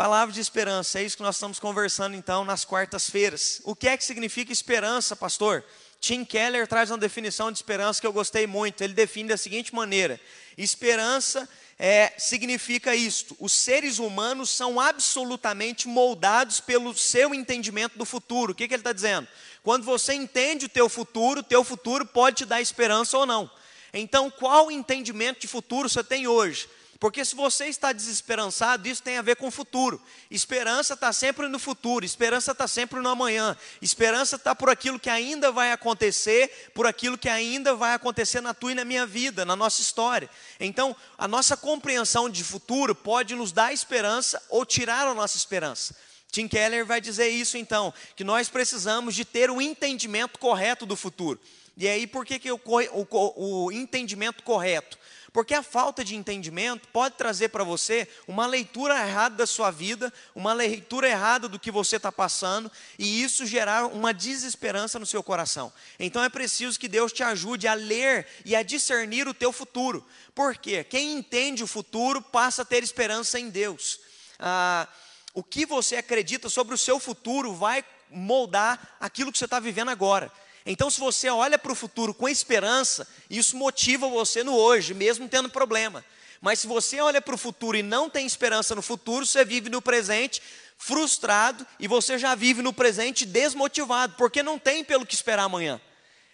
Palavra de esperança, é isso que nós estamos conversando então nas quartas-feiras. O que é que significa esperança, pastor? Tim Keller traz uma definição de esperança que eu gostei muito. Ele define da seguinte maneira: esperança é, significa isto: os seres humanos são absolutamente moldados pelo seu entendimento do futuro. O que, que ele está dizendo? Quando você entende o teu futuro, o teu futuro pode te dar esperança ou não. Então, qual entendimento de futuro você tem hoje? Porque se você está desesperançado, isso tem a ver com o futuro. Esperança está sempre no futuro, esperança está sempre no amanhã. Esperança está por aquilo que ainda vai acontecer, por aquilo que ainda vai acontecer na tua e na minha vida, na nossa história. Então, a nossa compreensão de futuro pode nos dar esperança ou tirar a nossa esperança. Tim Keller vai dizer isso então, que nós precisamos de ter o entendimento correto do futuro. E aí, por que, que o, o, o entendimento correto? Porque a falta de entendimento pode trazer para você uma leitura errada da sua vida, uma leitura errada do que você está passando, e isso gerar uma desesperança no seu coração. Então é preciso que Deus te ajude a ler e a discernir o teu futuro. Por quê? Quem entende o futuro passa a ter esperança em Deus. Ah, o que você acredita sobre o seu futuro vai moldar aquilo que você está vivendo agora. Então, se você olha para o futuro com esperança, isso motiva você no hoje, mesmo tendo problema. Mas se você olha para o futuro e não tem esperança no futuro, você vive no presente frustrado e você já vive no presente desmotivado, porque não tem pelo que esperar amanhã.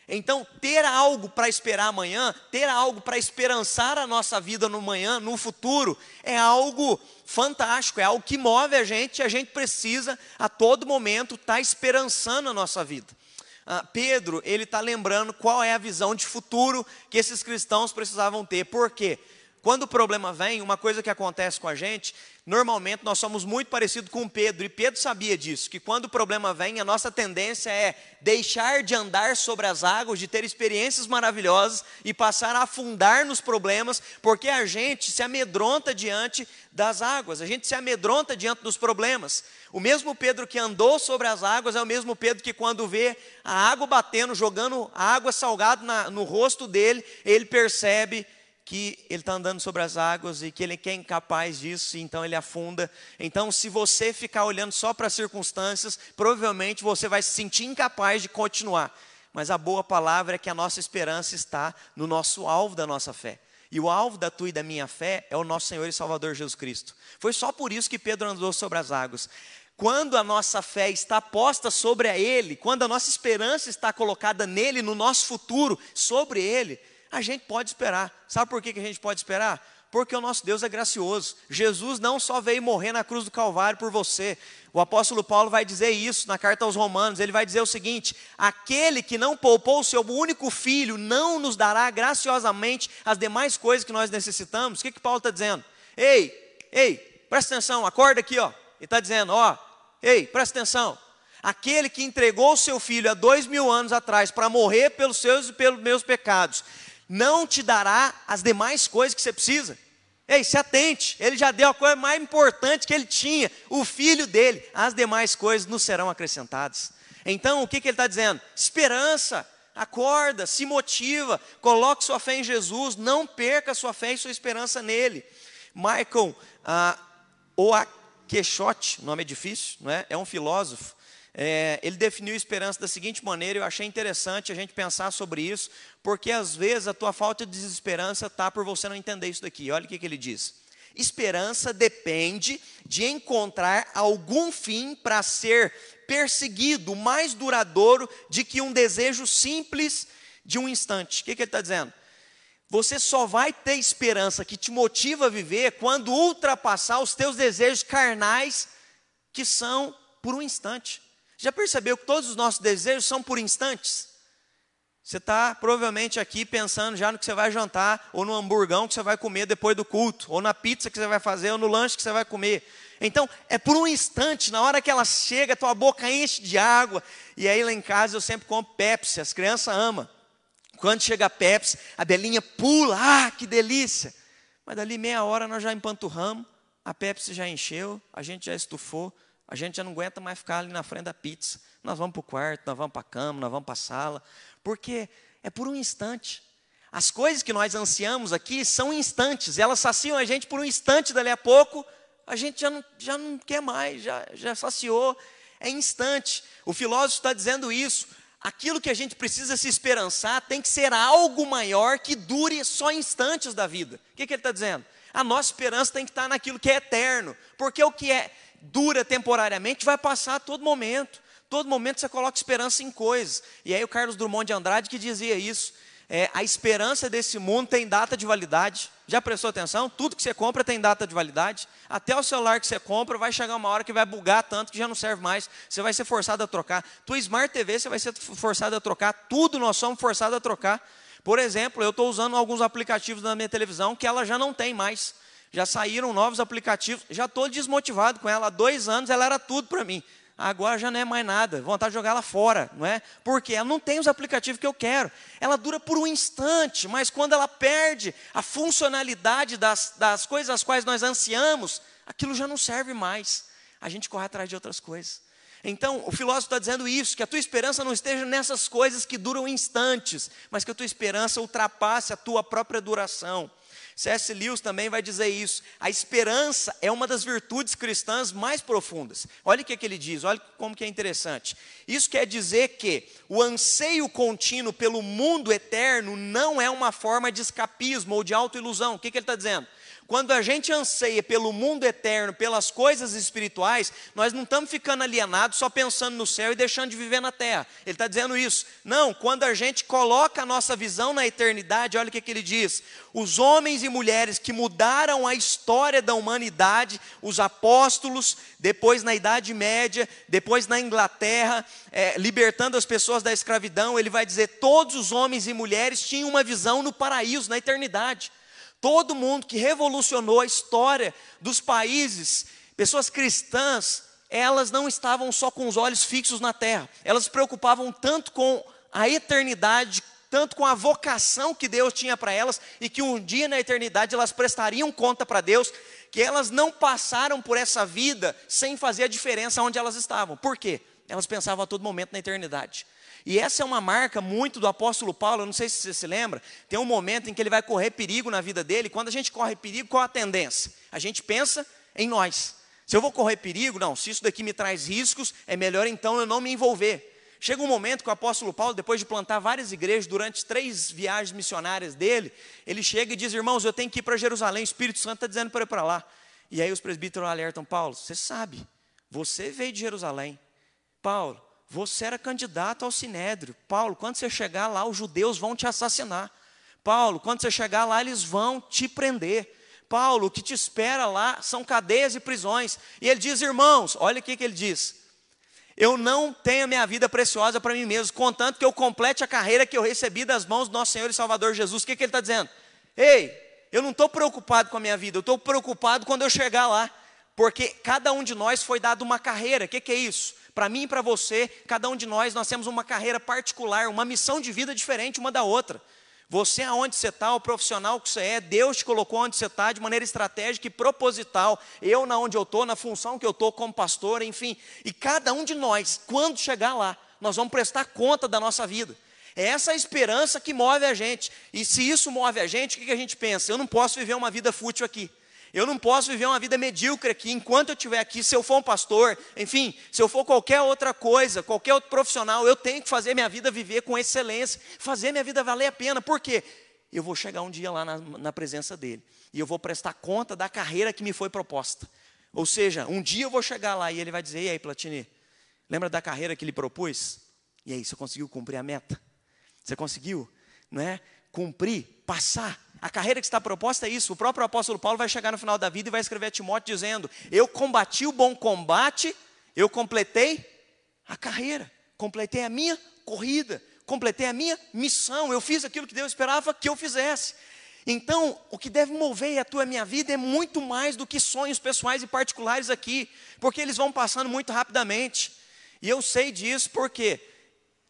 Então, ter algo para esperar amanhã, ter algo para esperançar a nossa vida no amanhã, no futuro, é algo fantástico, é algo que move a gente e a gente precisa a todo momento estar tá esperançando a nossa vida Pedro, ele está lembrando qual é a visão de futuro que esses cristãos precisavam ter. Por quê? Quando o problema vem, uma coisa que acontece com a gente, normalmente nós somos muito parecidos com Pedro, e Pedro sabia disso, que quando o problema vem, a nossa tendência é deixar de andar sobre as águas, de ter experiências maravilhosas e passar a afundar nos problemas, porque a gente se amedronta diante das águas, a gente se amedronta diante dos problemas. O mesmo Pedro que andou sobre as águas é o mesmo Pedro que, quando vê a água batendo, jogando água salgada na, no rosto dele, ele percebe que ele está andando sobre as águas e que ele é incapaz disso, e então ele afunda. Então, se você ficar olhando só para as circunstâncias, provavelmente você vai se sentir incapaz de continuar. Mas a boa palavra é que a nossa esperança está no nosso alvo da nossa fé. E o alvo da tua e da minha fé é o nosso Senhor e Salvador Jesus Cristo. Foi só por isso que Pedro andou sobre as águas. Quando a nossa fé está posta sobre a Ele, quando a nossa esperança está colocada nele, no nosso futuro, sobre Ele, a gente pode esperar. Sabe por que a gente pode esperar? Porque o nosso Deus é gracioso. Jesus não só veio morrer na cruz do Calvário por você. O apóstolo Paulo vai dizer isso na carta aos Romanos. Ele vai dizer o seguinte: aquele que não poupou o seu único filho não nos dará graciosamente as demais coisas que nós necessitamos. O que, que Paulo está dizendo? Ei, ei, presta atenção, acorda aqui, ó. Ele está dizendo, ó, ei, presta atenção. Aquele que entregou o seu filho há dois mil anos atrás para morrer pelos seus e pelos meus pecados, não te dará as demais coisas que você precisa. Ei, se atente, ele já deu a coisa mais importante que ele tinha, o filho dele, as demais coisas nos serão acrescentadas. Então, o que, que ele está dizendo? Esperança, acorda, se motiva, coloque sua fé em Jesus, não perca sua fé e sua esperança nele. Michael ah, Oakeshott, nome é difícil, não é? é um filósofo, é, ele definiu esperança da seguinte maneira, eu achei interessante a gente pensar sobre isso, porque às vezes a tua falta de desesperança está por você não entender isso daqui. Olha o que, que ele diz. Esperança depende de encontrar algum fim para ser perseguido, mais duradouro de que um desejo simples de um instante. O que, que ele está dizendo? Você só vai ter esperança que te motiva a viver quando ultrapassar os teus desejos carnais, que são por um instante. Já percebeu que todos os nossos desejos são por instantes? Você está provavelmente aqui pensando já no que você vai jantar, ou no hamburgão que você vai comer depois do culto, ou na pizza que você vai fazer, ou no lanche que você vai comer. Então, é por um instante, na hora que ela chega, tua boca enche de água. E aí lá em casa eu sempre compro Pepsi, as crianças amam. Quando chega a Pepsi, a Belinha pula, ah, que delícia. Mas dali meia hora nós já empanturramos, a Pepsi já encheu, a gente já estufou, a gente já não aguenta mais ficar ali na frente da pizza. Nós vamos para o quarto, nós vamos para a cama, nós vamos para a sala, porque é por um instante. As coisas que nós ansiamos aqui são instantes, elas saciam a gente por um instante, dali a pouco A gente já não, já não quer mais, já, já saciou. É instante. O filósofo está dizendo isso. Aquilo que a gente precisa se esperançar tem que ser algo maior que dure só instantes da vida. O que, que ele está dizendo? A nossa esperança tem que estar naquilo que é eterno, porque o que é dura temporariamente vai passar a todo momento. Todo momento você coloca esperança em coisas. E aí o Carlos Drummond de Andrade que dizia isso. É, a esperança desse mundo tem data de validade. Já prestou atenção? Tudo que você compra tem data de validade. Até o celular que você compra vai chegar uma hora que vai bugar tanto que já não serve mais. Você vai ser forçado a trocar. Tua Smart TV você vai ser forçado a trocar. Tudo nós somos forçados a trocar. Por exemplo, eu estou usando alguns aplicativos na minha televisão que ela já não tem mais. Já saíram novos aplicativos. Já estou desmotivado com ela. Há dois anos ela era tudo para mim agora já não é mais nada, vontade de jogar ela fora, não é? Porque ela não tem os aplicativos que eu quero. Ela dura por um instante, mas quando ela perde a funcionalidade das, das coisas às quais nós ansiamos, aquilo já não serve mais. A gente corre atrás de outras coisas. Então, o filósofo está dizendo isso, que a tua esperança não esteja nessas coisas que duram instantes, mas que a tua esperança ultrapasse a tua própria duração. C.S. Lewis também vai dizer isso. A esperança é uma das virtudes cristãs mais profundas. Olha o que, é que ele diz, olha como que é interessante. Isso quer dizer que o anseio contínuo pelo mundo eterno não é uma forma de escapismo ou de autoilusão. O que, que ele está dizendo? Quando a gente anseia pelo mundo eterno, pelas coisas espirituais, nós não estamos ficando alienados só pensando no céu e deixando de viver na terra. Ele está dizendo isso. Não, quando a gente coloca a nossa visão na eternidade, olha o que, que ele diz: os homens e mulheres que mudaram a história da humanidade, os apóstolos, depois na Idade Média, depois na Inglaterra, é, libertando as pessoas da escravidão, ele vai dizer: todos os homens e mulheres tinham uma visão no paraíso, na eternidade. Todo mundo que revolucionou a história dos países, pessoas cristãs, elas não estavam só com os olhos fixos na terra, elas se preocupavam tanto com a eternidade, tanto com a vocação que Deus tinha para elas e que um dia na eternidade elas prestariam conta para Deus, que elas não passaram por essa vida sem fazer a diferença onde elas estavam. Por quê? Elas pensavam a todo momento na eternidade. E essa é uma marca muito do apóstolo Paulo, eu não sei se você se lembra, tem um momento em que ele vai correr perigo na vida dele. Quando a gente corre perigo, qual a tendência? A gente pensa em nós. Se eu vou correr perigo, não, se isso daqui me traz riscos, é melhor então eu não me envolver. Chega um momento que o apóstolo Paulo, depois de plantar várias igrejas durante três viagens missionárias dele, ele chega e diz: Irmãos, eu tenho que ir para Jerusalém, o Espírito Santo está dizendo para ir para lá. E aí os presbíteros alertam: Paulo, você sabe, você veio de Jerusalém. Paulo, você era candidato ao sinédrio. Paulo, quando você chegar lá, os judeus vão te assassinar. Paulo, quando você chegar lá, eles vão te prender. Paulo, o que te espera lá são cadeias e prisões. E ele diz, irmãos, olha o que ele diz. Eu não tenho a minha vida preciosa para mim mesmo, contanto que eu complete a carreira que eu recebi das mãos do nosso Senhor e Salvador Jesus. O que, que ele está dizendo? Ei, eu não estou preocupado com a minha vida, eu estou preocupado quando eu chegar lá, porque cada um de nós foi dado uma carreira. O que, que é isso? Para mim e para você, cada um de nós, nós temos uma carreira particular, uma missão de vida diferente uma da outra. Você aonde você está, o profissional que você é, Deus te colocou onde você está de maneira estratégica e proposital. Eu na onde eu estou, na função que eu estou como pastor, enfim. E cada um de nós, quando chegar lá, nós vamos prestar conta da nossa vida. É essa esperança que move a gente. E se isso move a gente, o que a gente pensa? Eu não posso viver uma vida fútil aqui. Eu não posso viver uma vida medíocre aqui enquanto eu estiver aqui. Se eu for um pastor, enfim, se eu for qualquer outra coisa, qualquer outro profissional, eu tenho que fazer minha vida viver com excelência, fazer minha vida valer a pena. Por quê? Eu vou chegar um dia lá na, na presença dele e eu vou prestar conta da carreira que me foi proposta. Ou seja, um dia eu vou chegar lá e ele vai dizer: E aí, Platini, lembra da carreira que ele propôs? E aí, você conseguiu cumprir a meta? Você conseguiu, não é? Cumprir, passar a carreira que está proposta é isso. O próprio apóstolo Paulo vai chegar no final da vida e vai escrever a Timóteo dizendo: Eu combati o bom combate, eu completei a carreira, completei a minha corrida, completei a minha missão, eu fiz aquilo que Deus esperava que eu fizesse. Então, o que deve mover a tua e minha vida é muito mais do que sonhos pessoais e particulares aqui, porque eles vão passando muito rapidamente. E eu sei disso porque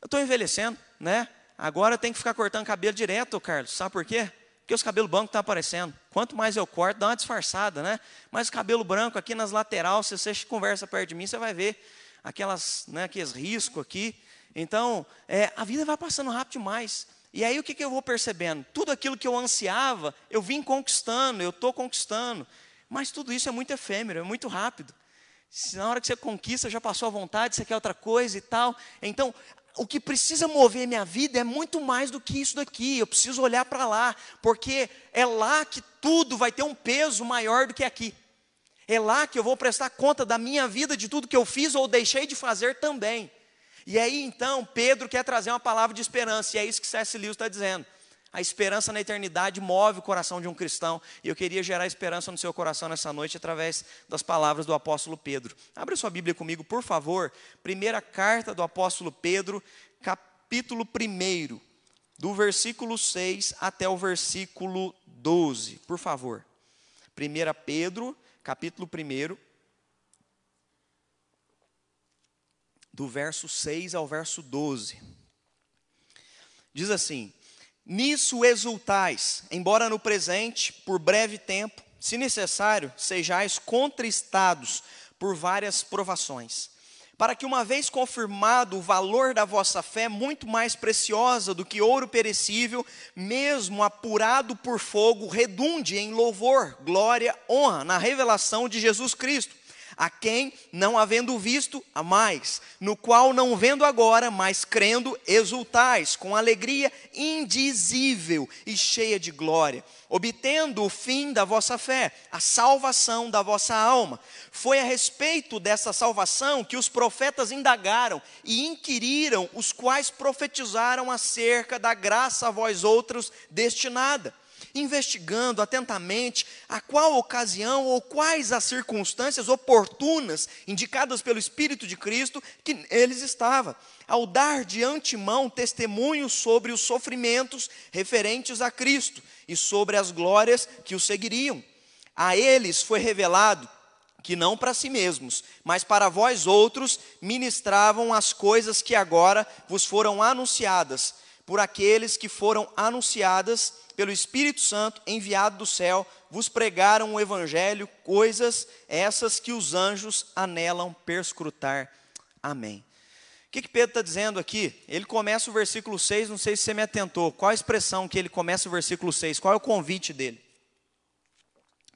eu estou envelhecendo, né? Agora eu tenho que ficar cortando cabelo direto, Carlos. Sabe por quê? Porque os cabelos brancos estão tá aparecendo. Quanto mais eu corto, dá uma disfarçada, né? Mas cabelo branco aqui nas laterais, se você conversa perto de mim, você vai ver aquelas, né, aqueles riscos aqui. Então, é, a vida vai passando rápido demais. E aí o que, que eu vou percebendo? Tudo aquilo que eu ansiava, eu vim conquistando, eu estou conquistando. Mas tudo isso é muito efêmero, é muito rápido. Se na hora que você conquista já passou a vontade, você quer outra coisa e tal. Então, o que precisa mover minha vida é muito mais do que isso daqui. Eu preciso olhar para lá, porque é lá que tudo vai ter um peso maior do que aqui. É lá que eu vou prestar conta da minha vida, de tudo que eu fiz ou deixei de fazer também. E aí então, Pedro quer trazer uma palavra de esperança, e é isso que C.S. Lewis está dizendo. A esperança na eternidade move o coração de um cristão, e eu queria gerar esperança no seu coração nessa noite através das palavras do apóstolo Pedro. Abra sua Bíblia comigo, por favor. Primeira carta do apóstolo Pedro, capítulo 1, do versículo 6 até o versículo 12, por favor. 1 Pedro, capítulo 1, do verso 6 ao verso 12. Diz assim: Nisso exultais, embora no presente, por breve tempo, se necessário, sejais contristados por várias provações, para que, uma vez confirmado o valor da vossa fé, muito mais preciosa do que ouro perecível, mesmo apurado por fogo, redunde em louvor, glória, honra na revelação de Jesus Cristo a quem, não havendo visto, a mais, no qual não vendo agora, mas crendo, exultais, com alegria indizível e cheia de glória, obtendo o fim da vossa fé, a salvação da vossa alma. Foi a respeito dessa salvação que os profetas indagaram e inquiriram, os quais profetizaram acerca da graça a vós outros destinada investigando atentamente a qual ocasião ou quais as circunstâncias oportunas indicadas pelo Espírito de Cristo que eles estava, ao dar de antemão testemunho sobre os sofrimentos referentes a Cristo e sobre as glórias que o seguiriam. A eles foi revelado que não para si mesmos, mas para vós outros ministravam as coisas que agora vos foram anunciadas por aqueles que foram anunciadas pelo Espírito Santo enviado do céu, vos pregaram o Evangelho, coisas essas que os anjos anelam perscrutar. Amém. O que, que Pedro está dizendo aqui? Ele começa o versículo 6, não sei se você me atentou. Qual a expressão que ele começa o versículo 6? Qual é o convite dele?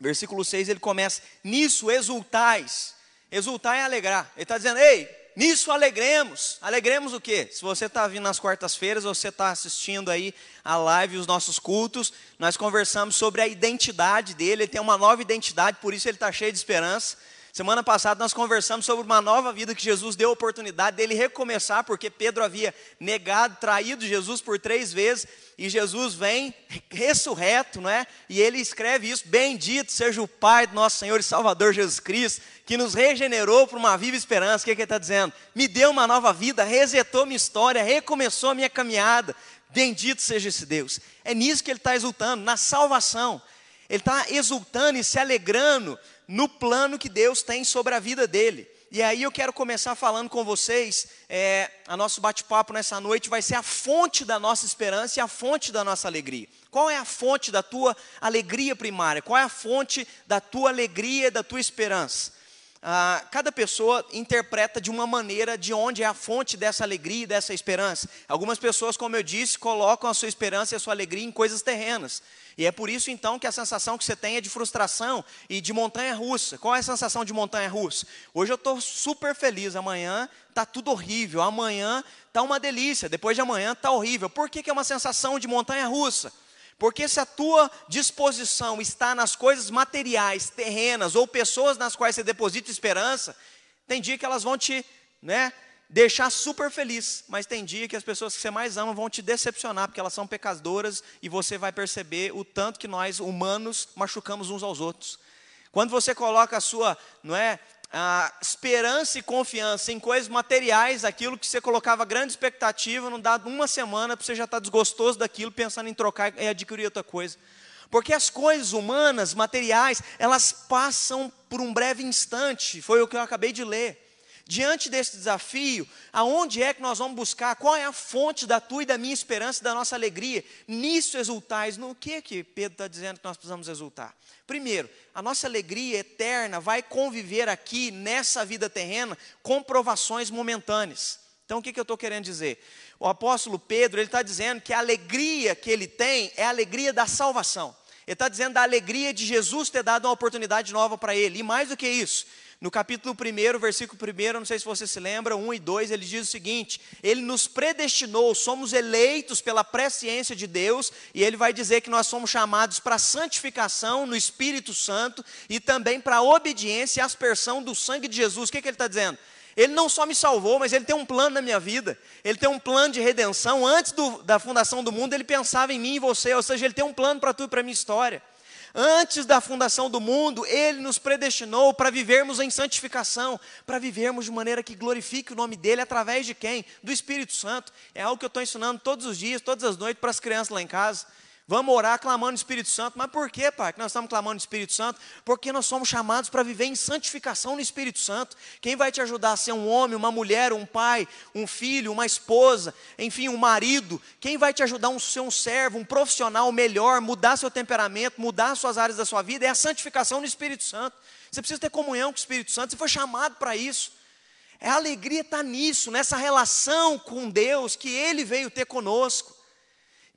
Versículo 6 ele começa: Nisso exultais. Exultar é alegrar. Ele está dizendo: Ei, Nisso alegremos. Alegremos o quê? Se você está vindo nas quartas-feiras, você está assistindo aí a live, os nossos cultos, nós conversamos sobre a identidade dele. Ele tem uma nova identidade, por isso ele está cheio de esperança. Semana passada nós conversamos sobre uma nova vida que Jesus deu a oportunidade dele recomeçar, porque Pedro havia negado, traído Jesus por três vezes, e Jesus vem ressurreto, não é? E ele escreve isso: Bendito seja o Pai do nosso Senhor e Salvador Jesus Cristo, que nos regenerou para uma viva esperança. O que, é que ele está dizendo? Me deu uma nova vida, resetou minha história, recomeçou a minha caminhada. Bendito seja esse Deus. É nisso que ele está exultando, na salvação. Ele está exultando e se alegrando no plano que Deus tem sobre a vida dele. E aí eu quero começar falando com vocês, é, a nosso bate-papo nessa noite vai ser a fonte da nossa esperança e a fonte da nossa alegria. Qual é a fonte da tua alegria primária? Qual é a fonte da tua alegria da tua esperança? Ah, cada pessoa interpreta de uma maneira de onde é a fonte dessa alegria e dessa esperança. Algumas pessoas, como eu disse, colocam a sua esperança e a sua alegria em coisas terrenas. E é por isso então que a sensação que você tem é de frustração e de montanha russa. Qual é a sensação de montanha russa? Hoje eu estou super feliz, amanhã está tudo horrível, amanhã está uma delícia, depois de amanhã está horrível. Por que, que é uma sensação de montanha russa? Porque se a tua disposição está nas coisas materiais, terrenas ou pessoas nas quais você deposita esperança, tem dia que elas vão te, né, deixar super feliz, mas tem dia que as pessoas que você mais ama vão te decepcionar, porque elas são pecadoras e você vai perceber o tanto que nós humanos machucamos uns aos outros. Quando você coloca a sua, não é, a esperança e confiança em coisas materiais, aquilo que você colocava grande expectativa, não dá uma semana para você já estar tá desgostoso daquilo, pensando em trocar e adquirir outra coisa. Porque as coisas humanas, materiais, elas passam por um breve instante, foi o que eu acabei de ler. Diante desse desafio, aonde é que nós vamos buscar? Qual é a fonte da tua e da minha esperança e da nossa alegria? Nisso exultais. No que que Pedro está dizendo que nós precisamos exultar? Primeiro, a nossa alegria eterna vai conviver aqui, nessa vida terrena, com provações momentâneas. Então, o que, que eu estou querendo dizer? O apóstolo Pedro, ele está dizendo que a alegria que ele tem é a alegria da salvação. Ele está dizendo da alegria de Jesus ter dado uma oportunidade nova para ele. E mais do que isso, no capítulo 1, versículo 1, não sei se você se lembra, 1 e 2, ele diz o seguinte: Ele nos predestinou, somos eleitos pela presciência de Deus, e ele vai dizer que nós somos chamados para santificação no Espírito Santo e também para obediência e aspersão do sangue de Jesus. O que, que ele está dizendo? Ele não só me salvou, mas ele tem um plano na minha vida. Ele tem um plano de redenção. Antes do, da fundação do mundo, ele pensava em mim e você, ou seja, ele tem um plano para tu e para a minha história. Antes da fundação do mundo, Ele nos predestinou para vivermos em santificação, para vivermos de maneira que glorifique o nome dEle através de quem? Do Espírito Santo. É algo que eu estou ensinando todos os dias, todas as noites para as crianças lá em casa. Vamos orar clamando o Espírito Santo. Mas por quê, Pai, que nós estamos clamando o Espírito Santo? Porque nós somos chamados para viver em santificação no Espírito Santo. Quem vai te ajudar a ser um homem, uma mulher, um pai, um filho, uma esposa, enfim, um marido? Quem vai te ajudar a ser um servo, um profissional melhor, mudar seu temperamento, mudar suas áreas da sua vida? É a santificação no Espírito Santo. Você precisa ter comunhão com o Espírito Santo. Você foi chamado para isso. É a alegria estar nisso, nessa relação com Deus que Ele veio ter conosco.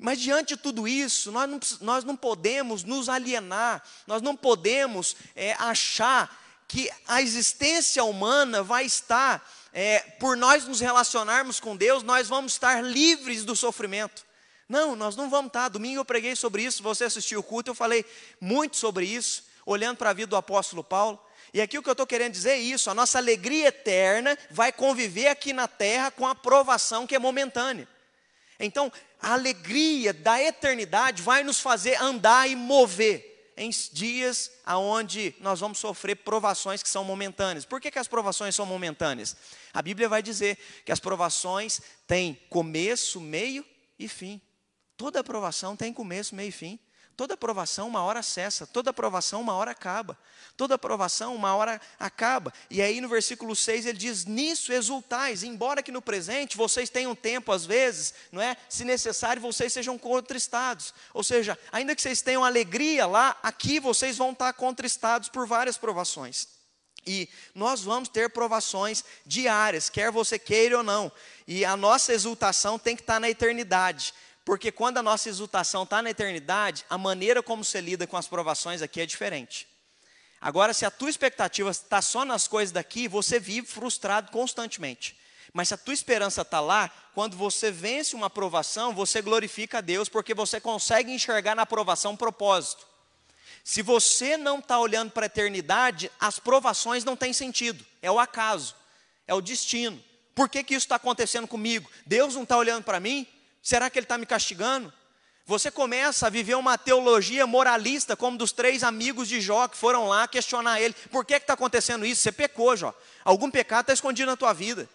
Mas diante de tudo isso, nós não, nós não podemos nos alienar, nós não podemos é, achar que a existência humana vai estar, é, por nós nos relacionarmos com Deus, nós vamos estar livres do sofrimento. Não, nós não vamos estar. Domingo eu preguei sobre isso, você assistiu o culto, eu falei muito sobre isso, olhando para a vida do apóstolo Paulo. E aqui o que eu estou querendo dizer é isso: a nossa alegria eterna vai conviver aqui na terra com a provação que é momentânea. Então, a alegria da eternidade vai nos fazer andar e mover em dias aonde nós vamos sofrer provações que são momentâneas. Por que, que as provações são momentâneas? A Bíblia vai dizer que as provações têm começo, meio e fim. Toda provação tem começo, meio e fim. Toda aprovação uma hora cessa, toda aprovação uma hora acaba. Toda aprovação uma hora acaba. E aí no versículo 6 ele diz: "Nisso exultais, embora que no presente vocês tenham tempo às vezes, não é? Se necessário, vocês sejam contristados. Ou seja, ainda que vocês tenham alegria lá, aqui vocês vão estar contristados por várias provações. E nós vamos ter provações diárias, quer você queira ou não. E a nossa exultação tem que estar na eternidade. Porque quando a nossa exultação está na eternidade, a maneira como você lida com as provações aqui é diferente. Agora, se a tua expectativa está só nas coisas daqui, você vive frustrado constantemente. Mas se a tua esperança está lá, quando você vence uma provação, você glorifica a Deus, porque você consegue enxergar na provação um propósito. Se você não está olhando para a eternidade, as provações não têm sentido. É o acaso, é o destino. Por que, que isso está acontecendo comigo? Deus não está olhando para mim? Será que ele está me castigando? Você começa a viver uma teologia moralista, como dos três amigos de Jó que foram lá questionar ele: por que está acontecendo isso? Você pecou, Jó. Algum pecado está escondido na tua vida.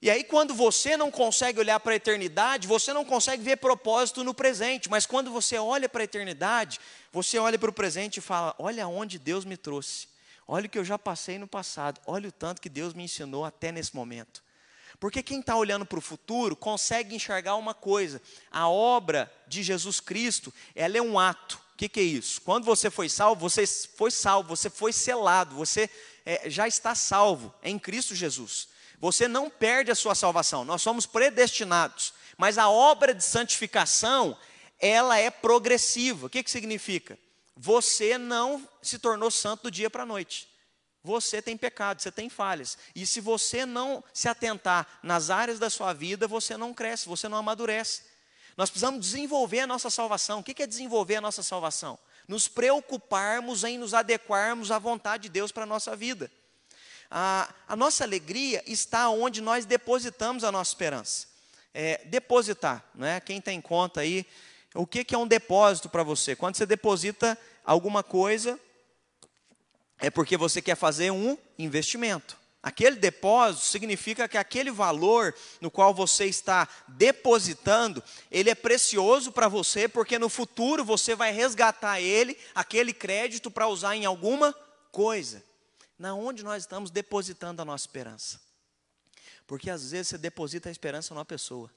E aí, quando você não consegue olhar para a eternidade, você não consegue ver propósito no presente. Mas quando você olha para a eternidade, você olha para o presente e fala: olha onde Deus me trouxe. Olha o que eu já passei no passado. Olha o tanto que Deus me ensinou até nesse momento. Porque quem está olhando para o futuro consegue enxergar uma coisa: a obra de Jesus Cristo, ela é um ato. O que, que, é isso? Quando você foi salvo, você foi salvo, você foi selado, você é, já está salvo em Cristo Jesus. Você não perde a sua salvação, nós somos predestinados. Mas a obra de santificação, ela é progressiva. O que, que significa? Você não se tornou santo do dia para a noite. Você tem pecado, você tem falhas. E se você não se atentar nas áreas da sua vida, você não cresce, você não amadurece. Nós precisamos desenvolver a nossa salvação. O que é desenvolver a nossa salvação? Nos preocuparmos em nos adequarmos à vontade de Deus para a nossa vida. A, a, nossa alegria está onde nós depositamos a nossa esperança. É, depositar, é? quem tem conta aí, o que, que é um depósito para você? Quando você deposita alguma coisa é porque você quer fazer um investimento. Aquele depósito significa que aquele valor no qual você está depositando, ele é precioso para você, porque no futuro você vai resgatar ele, aquele crédito, para usar em alguma coisa. Na onde nós estamos depositando a nossa esperança? Porque às vezes você deposita a esperança numa pessoa.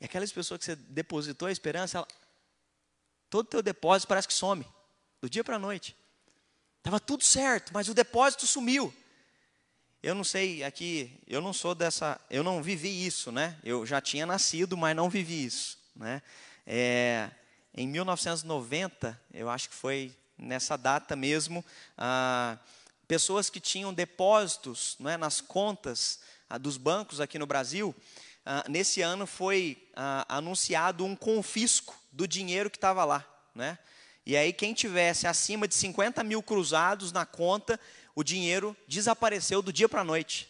E aquelas pessoas que você depositou a esperança, ela, todo o teu depósito parece que some, do dia para a noite. Estava tudo certo, mas o depósito sumiu. Eu não sei, aqui, eu não sou dessa, eu não vivi isso, né? Eu já tinha nascido, mas não vivi isso, né? É, em 1990, eu acho que foi nessa data mesmo, ah, pessoas que tinham depósitos não é, nas contas ah, dos bancos aqui no Brasil, ah, nesse ano foi anunciado um confisco do dinheiro que estava lá. Né? E aí, quem tivesse acima de 50 mil cruzados na conta, o dinheiro desapareceu do dia para a noite.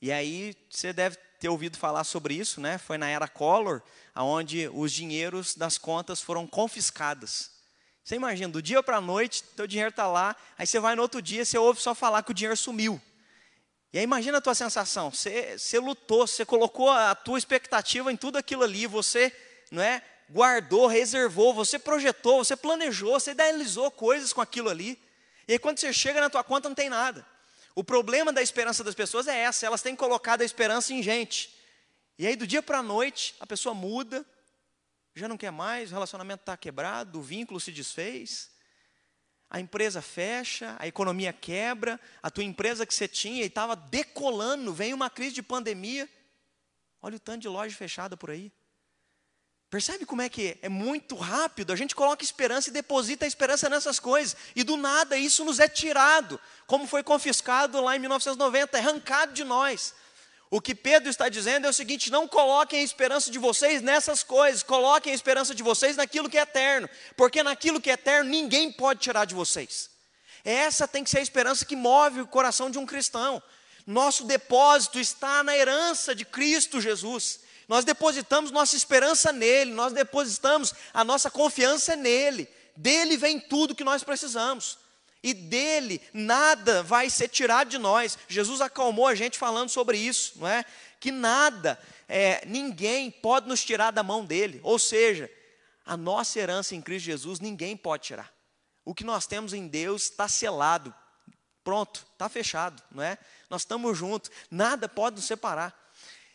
E aí, você deve ter ouvido falar sobre isso, né? Foi na era Collor, onde os dinheiros das contas foram confiscados. Você imagina, do dia para a noite, teu dinheiro está lá, aí você vai no outro dia, você ouve só falar que o dinheiro sumiu. E aí imagina a tua sensação, você, você lutou, você colocou a tua expectativa em tudo aquilo ali, você não é, guardou, reservou, você projetou, você planejou, você idealizou coisas com aquilo ali. E aí quando você chega na tua conta não tem nada. O problema da esperança das pessoas é essa, elas têm colocado a esperança em gente. E aí do dia para a noite a pessoa muda, já não quer mais, o relacionamento está quebrado, o vínculo se desfez, a empresa fecha, a economia quebra, a tua empresa que você tinha e estava decolando, vem uma crise de pandemia, olha o tanto de loja fechada por aí. Percebe como é que é? Muito rápido, a gente coloca esperança e deposita a esperança nessas coisas, e do nada isso nos é tirado, como foi confiscado lá em 1990, é arrancado de nós. O que Pedro está dizendo é o seguinte: não coloquem a esperança de vocês nessas coisas, coloquem a esperança de vocês naquilo que é eterno, porque naquilo que é eterno ninguém pode tirar de vocês. Essa tem que ser a esperança que move o coração de um cristão. Nosso depósito está na herança de Cristo Jesus. Nós depositamos nossa esperança nele, nós depositamos a nossa confiança nele. Dele vem tudo que nós precisamos e dele nada vai ser tirado de nós. Jesus acalmou a gente falando sobre isso, não é? Que nada, é, ninguém pode nos tirar da mão dele. Ou seja, a nossa herança em Cristo Jesus ninguém pode tirar. O que nós temos em Deus está selado, pronto, está fechado, não é? Nós estamos juntos, nada pode nos separar.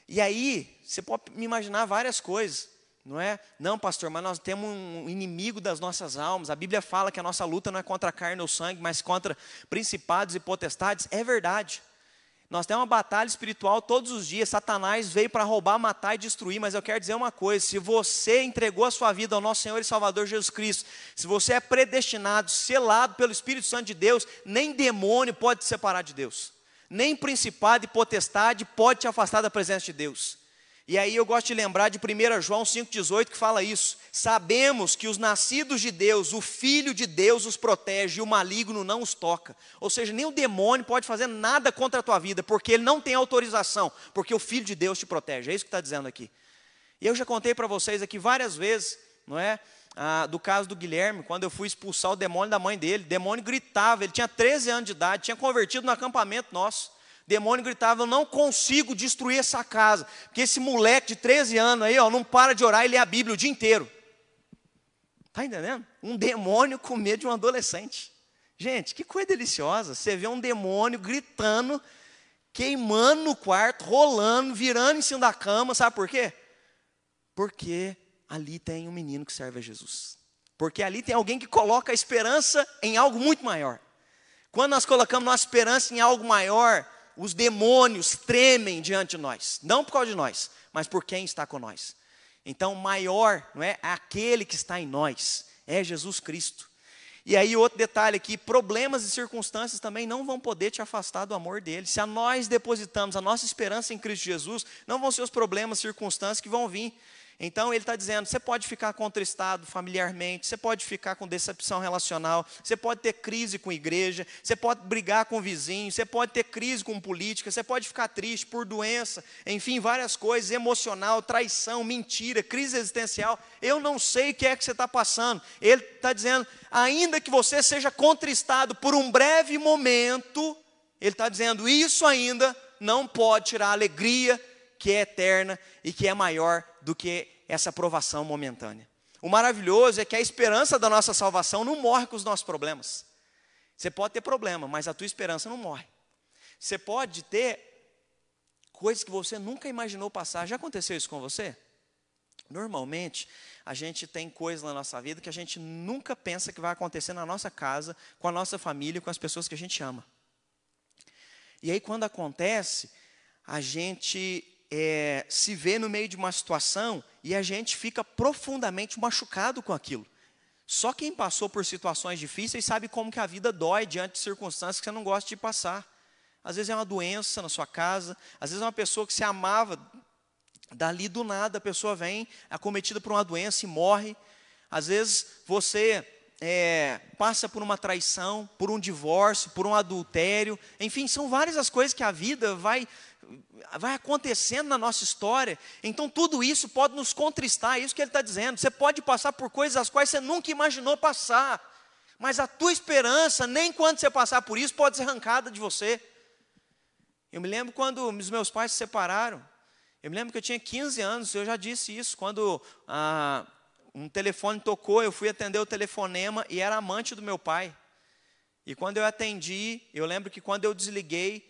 E aí, você pode me imaginar várias coisas não é? Não, pastor, mas nós temos um inimigo das nossas almas. A Bíblia fala que a nossa luta não é contra a carne ou sangue, mas contra principados e potestades. É verdade. Nós temos uma batalha espiritual todos os dias. Satanás veio para roubar, matar e destruir, mas eu quero dizer uma coisa: se você entregou a sua vida ao nosso Senhor e Salvador Jesus Cristo, se você é predestinado, selado pelo Espírito Santo de Deus, nem demônio pode te separar de Deus, nem principado e potestade pode te afastar da presença de Deus. E aí eu gosto de lembrar de 1 João 5,18 que fala isso. Sabemos que os nascidos de Deus, o Filho de Deus os protege e o maligno não os toca. Ou seja, nem o demônio pode fazer nada contra a tua vida, porque ele não tem autorização, porque o Filho de Deus te protege. É isso que está dizendo aqui. E eu já contei para vocês aqui várias vezes, não é? Ah, do caso do Guilherme, quando eu fui expulsar o demônio da mãe dele. O demônio gritava, ele tinha 13 anos de idade, tinha convertido no acampamento nosso demônio gritava: Eu não consigo destruir essa casa, porque esse moleque de 13 anos aí, ó, não para de orar e lê a Bíblia o dia inteiro. Está entendendo? Um demônio com medo de um adolescente. Gente, que coisa deliciosa. Você vê um demônio gritando, queimando no quarto, rolando, virando em cima da cama. Sabe por quê? Porque ali tem um menino que serve a Jesus. Porque ali tem alguém que coloca a esperança em algo muito maior. Quando nós colocamos nossa esperança em algo maior, os demônios tremem diante de nós, não por causa de nós, mas por quem está com nós. Então, maior, não é aquele que está em nós, é Jesus Cristo. E aí outro detalhe aqui, problemas e circunstâncias também não vão poder te afastar do amor dele. Se a nós depositamos a nossa esperança em Cristo Jesus, não vão ser os problemas, circunstâncias que vão vir. Então ele está dizendo: você pode ficar contristado familiarmente, você pode ficar com decepção relacional, você pode ter crise com igreja, você pode brigar com vizinho, você pode ter crise com política, você pode ficar triste por doença, enfim, várias coisas, emocional, traição, mentira, crise existencial. Eu não sei o que é que você está passando. Ele está dizendo: ainda que você seja contristado por um breve momento, ele está dizendo: isso ainda não pode tirar a alegria que é eterna e que é maior do que essa aprovação momentânea. O maravilhoso é que a esperança da nossa salvação não morre com os nossos problemas. Você pode ter problema, mas a tua esperança não morre. Você pode ter coisas que você nunca imaginou passar. Já aconteceu isso com você? Normalmente, a gente tem coisas na nossa vida que a gente nunca pensa que vai acontecer na nossa casa, com a nossa família, com as pessoas que a gente ama. E aí, quando acontece, a gente é, se vê no meio de uma situação e a gente fica profundamente machucado com aquilo. Só quem passou por situações difíceis sabe como que a vida dói diante de circunstâncias que você não gosta de passar. Às vezes é uma doença na sua casa, às vezes é uma pessoa que se amava, dali do nada a pessoa vem acometida por uma doença e morre. Às vezes você é, passa por uma traição, por um divórcio, por um adultério, enfim, são várias as coisas que a vida vai vai acontecendo na nossa história. Então tudo isso pode nos contristar, é isso que ele está dizendo. Você pode passar por coisas as quais você nunca imaginou passar, mas a tua esperança, nem quando você passar por isso, pode ser arrancada de você. Eu me lembro quando os meus pais se separaram. Eu me lembro que eu tinha 15 anos, eu já disse isso, quando ah, um telefone tocou, eu fui atender o telefonema e era amante do meu pai. E quando eu atendi, eu lembro que quando eu desliguei,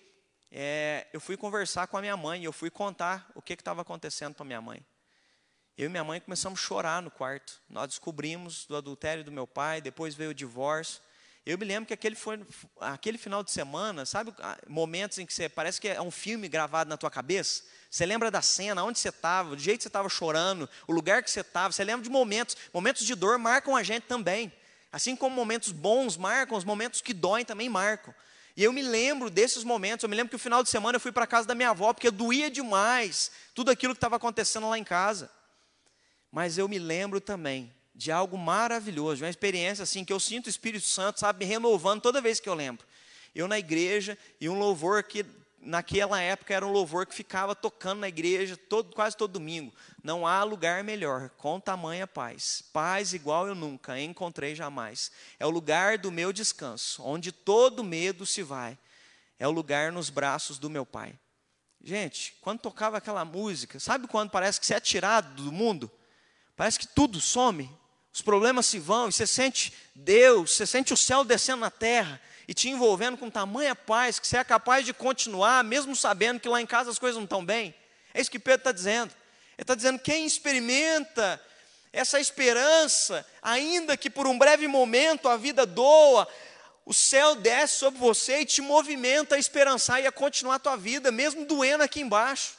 é, eu fui conversar com a minha mãe, eu fui contar o que estava acontecendo para minha mãe. Eu e minha mãe começamos a chorar no quarto. Nós descobrimos do adultério do meu pai, depois veio o divórcio. Eu me lembro que aquele, foi, aquele final de semana, sabe, momentos em que você parece que é um filme gravado na tua cabeça. Você lembra da cena, onde você estava, do jeito que você estava chorando, o lugar que você estava. Você lembra de momentos, momentos de dor marcam a gente também. Assim como momentos bons marcam, os momentos que doem também marcam. E eu me lembro desses momentos, eu me lembro que o final de semana eu fui para casa da minha avó, porque doía demais tudo aquilo que estava acontecendo lá em casa. Mas eu me lembro também de algo maravilhoso, de uma experiência assim que eu sinto o Espírito Santo, sabe, me renovando toda vez que eu lembro. Eu na igreja e um louvor que naquela época era um louvor que ficava tocando na igreja todo, quase todo domingo. Não há lugar melhor, com tamanha paz. Paz igual eu nunca encontrei jamais. É o lugar do meu descanso, onde todo medo se vai. É o lugar nos braços do meu Pai. Gente, quando tocava aquela música, sabe quando parece que você é tirado do mundo? Parece que tudo some, os problemas se vão, e você sente Deus, você sente o céu descendo na terra, e te envolvendo com tamanha paz que você é capaz de continuar, mesmo sabendo que lá em casa as coisas não estão bem. É isso que Pedro está dizendo. Ele está dizendo: quem experimenta essa esperança, ainda que por um breve momento a vida doa, o céu desce sobre você e te movimenta a esperançar e a continuar a tua vida, mesmo doendo aqui embaixo.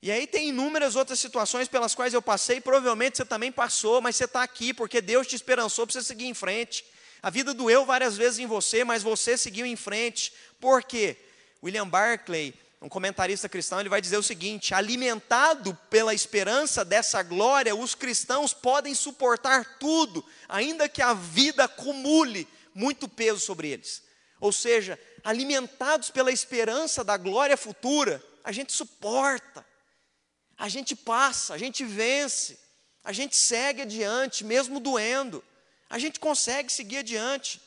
E aí tem inúmeras outras situações pelas quais eu passei, provavelmente você também passou, mas você está aqui porque Deus te esperançou para você seguir em frente. A vida doeu várias vezes em você, mas você seguiu em frente. Por quê? William Barclay, um comentarista cristão, ele vai dizer o seguinte: alimentado pela esperança dessa glória, os cristãos podem suportar tudo, ainda que a vida acumule muito peso sobre eles. Ou seja, alimentados pela esperança da glória futura, a gente suporta, a gente passa, a gente vence, a gente segue adiante, mesmo doendo a gente consegue seguir adiante.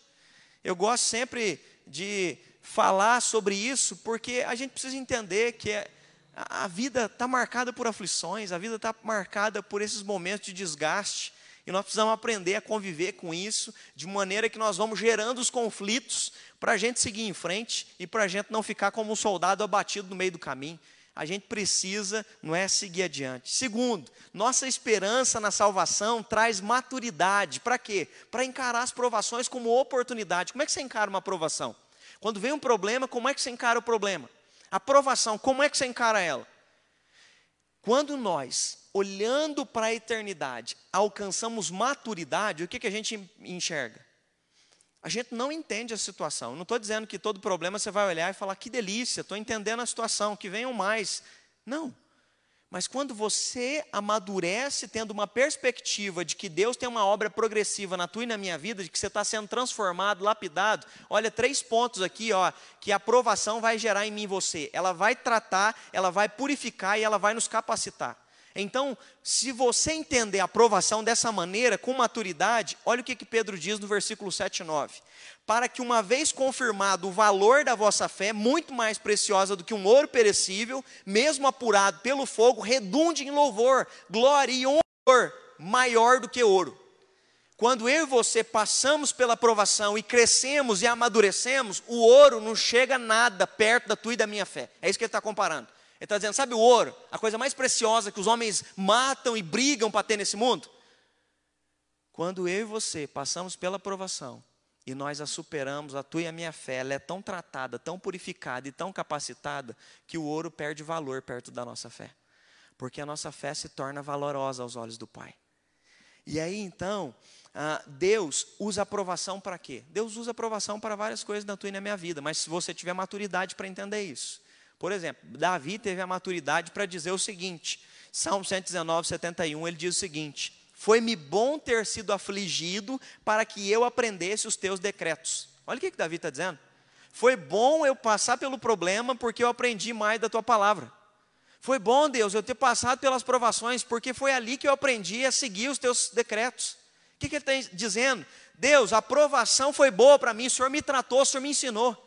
Eu gosto sempre de falar sobre isso, porque a gente precisa entender que é, a vida está marcada por aflições, a vida está marcada por esses momentos de desgaste, e nós precisamos aprender a conviver com isso, de maneira que nós vamos gerando os conflitos para a gente seguir em frente e para a gente não ficar como um soldado abatido no meio do caminho a gente precisa, não é, seguir adiante. Segundo, nossa esperança na salvação traz maturidade. Para quê? Para encarar as provações como oportunidade. Como é que você encara uma provação? Quando vem um problema, como é que você encara o problema? A provação, como é que você encara ela? Quando nós, olhando para a eternidade, alcançamos maturidade, o que, que a gente enxerga? A gente não entende a situação. Não estou dizendo que todo problema você vai olhar e falar que delícia, estou entendendo a situação, que venham mais. Não. Mas quando você amadurece tendo uma perspectiva de que Deus tem uma obra progressiva na tua e na minha vida, de que você está sendo transformado, lapidado, olha, três pontos aqui, ó, que a aprovação vai gerar em mim e você. Ela vai tratar, ela vai purificar e ela vai nos capacitar. Então, se você entender a aprovação dessa maneira, com maturidade, olha o que, que Pedro diz no versículo 7 e 9. Para que, uma vez confirmado o valor da vossa fé, muito mais preciosa do que um ouro perecível, mesmo apurado pelo fogo, redunde em louvor, glória e honra maior do que ouro. Quando eu e você passamos pela aprovação e crescemos e amadurecemos, o ouro não chega nada perto da tua e da minha fé. É isso que ele está comparando. Ele está dizendo: sabe o ouro? A coisa mais preciosa que os homens matam e brigam para ter nesse mundo? Quando eu e você passamos pela provação e nós a superamos, a tua e a minha fé, ela é tão tratada, tão purificada e tão capacitada que o ouro perde valor perto da nossa fé. Porque a nossa fé se torna valorosa aos olhos do Pai. E aí então, ah, Deus usa aprovação para quê? Deus usa aprovação para várias coisas na tua e na minha vida, mas se você tiver maturidade para entender isso. Por exemplo, Davi teve a maturidade para dizer o seguinte: Salmo 119, 71, ele diz o seguinte: Foi-me bom ter sido afligido para que eu aprendesse os teus decretos. Olha o que, que Davi está dizendo. Foi bom eu passar pelo problema porque eu aprendi mais da tua palavra. Foi bom, Deus, eu ter passado pelas provações, porque foi ali que eu aprendi a seguir os teus decretos que, que ele está dizendo? Deus, a aprovação foi boa para mim, o Senhor me tratou, o Senhor me ensinou.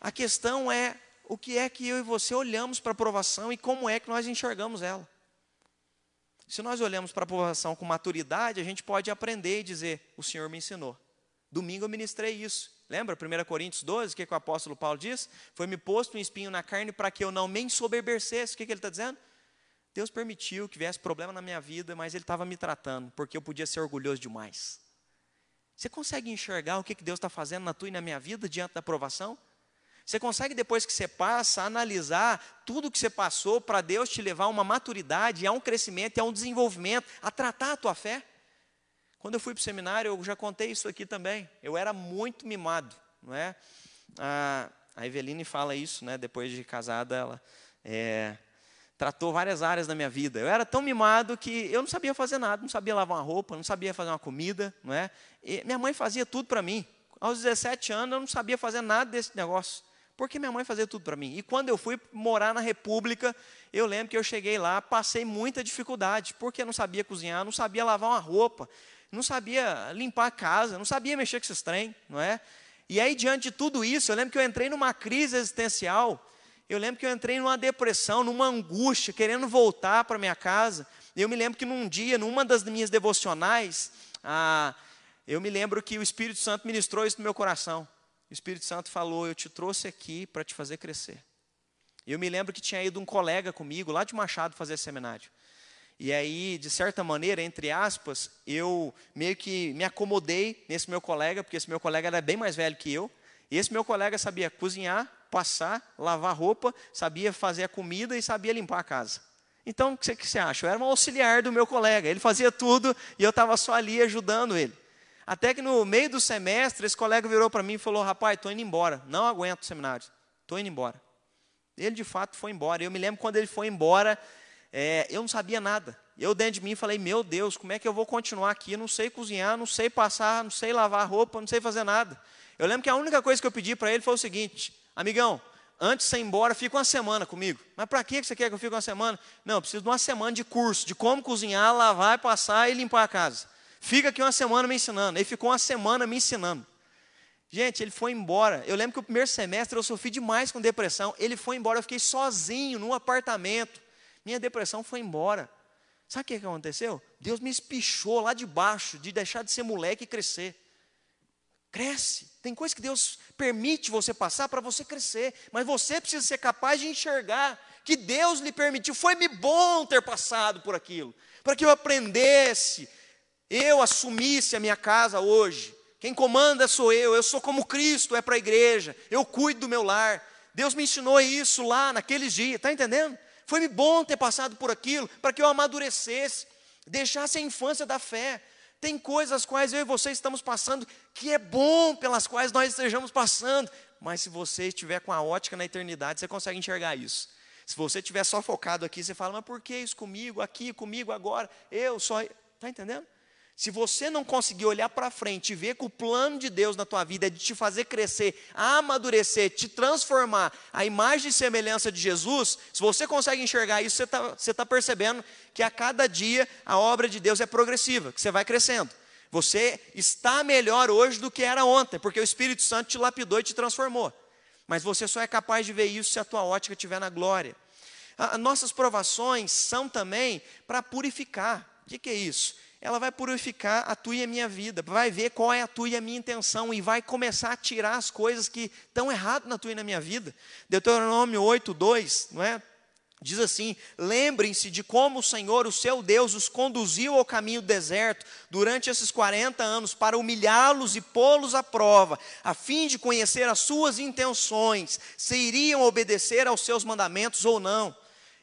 A questão é o que é que eu e você olhamos para a aprovação e como é que nós enxergamos ela. Se nós olhamos para a aprovação com maturidade, a gente pode aprender e dizer: O Senhor me ensinou. Domingo eu ministrei isso. Lembra 1 Coríntios 12, o que, que o apóstolo Paulo diz? Foi-me posto um espinho na carne para que eu não me ensoberbecesse. O que, que ele está dizendo? Deus permitiu que viesse problema na minha vida, mas Ele estava me tratando, porque eu podia ser orgulhoso demais. Você consegue enxergar o que Deus está fazendo na tua e na minha vida diante da aprovação? Você consegue, depois que você passa, analisar tudo que você passou para Deus te levar a uma maturidade, a um crescimento, a um desenvolvimento, a tratar a tua fé? Quando eu fui para o seminário, eu já contei isso aqui também. Eu era muito mimado, não é? A, a Eveline fala isso, né? Depois de casada, ela é, tratou várias áreas da minha vida. Eu era tão mimado que eu não sabia fazer nada, não sabia lavar uma roupa, não sabia fazer uma comida, não é? E minha mãe fazia tudo para mim. Aos 17 anos eu não sabia fazer nada desse negócio, porque minha mãe fazia tudo para mim. E quando eu fui morar na República, eu lembro que eu cheguei lá, passei muita dificuldade, porque eu não sabia cozinhar, não sabia lavar uma roupa, não sabia limpar a casa, não sabia mexer com esses trem, não é? E aí diante de tudo isso, eu lembro que eu entrei numa crise existencial eu lembro que eu entrei numa depressão, numa angústia, querendo voltar para minha casa. Eu me lembro que num dia, numa das minhas devocionais, ah, eu me lembro que o Espírito Santo ministrou isso no meu coração. O Espírito Santo falou: Eu te trouxe aqui para te fazer crescer. Eu me lembro que tinha ido um colega comigo, lá de Machado, fazer seminário. E aí, de certa maneira, entre aspas, eu meio que me acomodei nesse meu colega, porque esse meu colega era bem mais velho que eu. E esse meu colega sabia cozinhar, passar, lavar roupa, sabia fazer a comida e sabia limpar a casa. Então, o que você acha? Eu era um auxiliar do meu colega, ele fazia tudo e eu estava só ali ajudando ele. Até que no meio do semestre, esse colega virou para mim e falou: Rapaz, estou indo embora, não aguento o seminário, estou indo embora. Ele de fato foi embora. Eu me lembro quando ele foi embora, é, eu não sabia nada. Eu dentro de mim falei: Meu Deus, como é que eu vou continuar aqui? Não sei cozinhar, não sei passar, não sei lavar roupa, não sei fazer nada. Eu lembro que a única coisa que eu pedi para ele foi o seguinte: Amigão, antes de você ir embora, fica uma semana comigo. Mas para que você quer que eu fique uma semana? Não, eu preciso de uma semana de curso, de como cozinhar, lavar, passar e limpar a casa. Fica aqui uma semana me ensinando. Ele ficou uma semana me ensinando. Gente, ele foi embora. Eu lembro que o primeiro semestre eu sofri demais com depressão. Ele foi embora, eu fiquei sozinho num apartamento. Minha depressão foi embora. Sabe o que aconteceu? Deus me espichou lá de baixo, de deixar de ser moleque e crescer. Cresce. Tem coisa que Deus permite você passar para você crescer, mas você precisa ser capaz de enxergar que Deus lhe permitiu. Foi-me bom ter passado por aquilo, para que eu aprendesse, eu assumisse a minha casa hoje. Quem comanda sou eu, eu sou como Cristo é para a igreja, eu cuido do meu lar. Deus me ensinou isso lá naqueles dias, está entendendo? Foi-me bom ter passado por aquilo, para que eu amadurecesse, deixasse a infância da fé, tem coisas as quais eu e você estamos passando que é bom pelas quais nós estejamos passando, mas se você estiver com a ótica na eternidade, você consegue enxergar isso. Se você estiver só focado aqui, você fala, mas por que isso comigo, aqui, comigo, agora? Eu só. Está entendendo? Se você não conseguir olhar para frente e ver que o plano de Deus na tua vida é de te fazer crescer, amadurecer, te transformar a imagem e semelhança de Jesus, se você consegue enxergar isso, você está tá percebendo que a cada dia a obra de Deus é progressiva, que você vai crescendo. Você está melhor hoje do que era ontem, porque o Espírito Santo te lapidou e te transformou. Mas você só é capaz de ver isso se a tua ótica estiver na glória. As nossas provações são também para purificar. O que, que é isso? Ela vai purificar a tua e a minha vida, vai ver qual é a tua e a minha intenção e vai começar a tirar as coisas que estão erradas na tua e na minha vida. Deuteronômio 8, 2, não é? Diz assim: lembrem-se de como o Senhor, o seu Deus, os conduziu ao caminho deserto durante esses 40 anos para humilhá-los e pô-los à prova, a fim de conhecer as suas intenções, se iriam obedecer aos seus mandamentos ou não.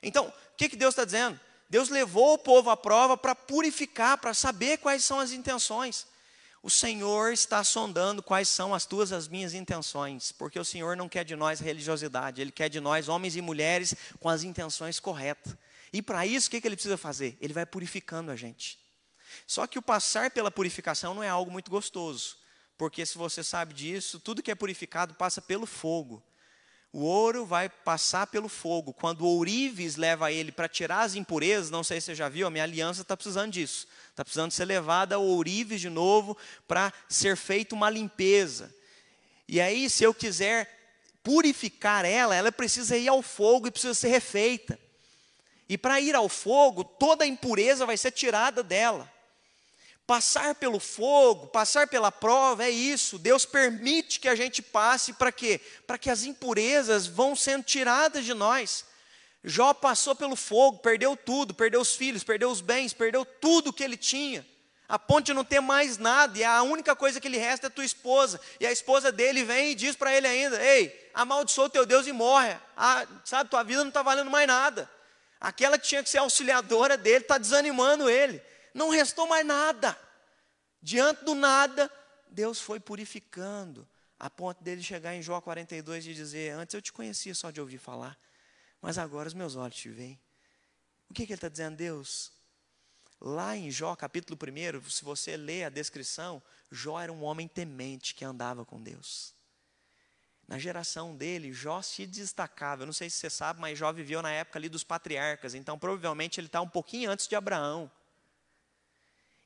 Então, o que, que Deus está dizendo? Deus levou o povo à prova para purificar, para saber quais são as intenções. O Senhor está sondando quais são as tuas, as minhas intenções, porque o Senhor não quer de nós religiosidade, Ele quer de nós homens e mulheres com as intenções corretas. E para isso, o que, que Ele precisa fazer? Ele vai purificando a gente. Só que o passar pela purificação não é algo muito gostoso, porque se você sabe disso, tudo que é purificado passa pelo fogo. O ouro vai passar pelo fogo. Quando o ourives leva ele para tirar as impurezas, não sei se você já viu, a minha aliança está precisando disso. Está precisando ser levada ao ourives de novo para ser feita uma limpeza. E aí, se eu quiser purificar ela, ela precisa ir ao fogo e precisa ser refeita. E para ir ao fogo, toda a impureza vai ser tirada dela. Passar pelo fogo, passar pela prova, é isso. Deus permite que a gente passe para quê? Para que as impurezas vão sendo tiradas de nós. Jó passou pelo fogo, perdeu tudo, perdeu os filhos, perdeu os bens, perdeu tudo que ele tinha. A ponte não tem mais nada, e a única coisa que lhe resta é tua esposa. E a esposa dele vem e diz para ele ainda: Ei, amaldiçoa o teu Deus e morre. Ah, sabe, tua vida não está valendo mais nada. Aquela que tinha que ser auxiliadora dele está desanimando ele não restou mais nada. Diante do nada, Deus foi purificando, a ponto dele chegar em Jó 42 e dizer: Antes eu te conhecia só de ouvir falar, mas agora os meus olhos te veem. O que, que ele está dizendo, Deus? Lá em Jó, capítulo 1, se você ler a descrição, Jó era um homem temente que andava com Deus. Na geração dele, Jó se destacava. Eu não sei se você sabe, mas Jó viveu na época ali dos patriarcas, então provavelmente ele está um pouquinho antes de Abraão.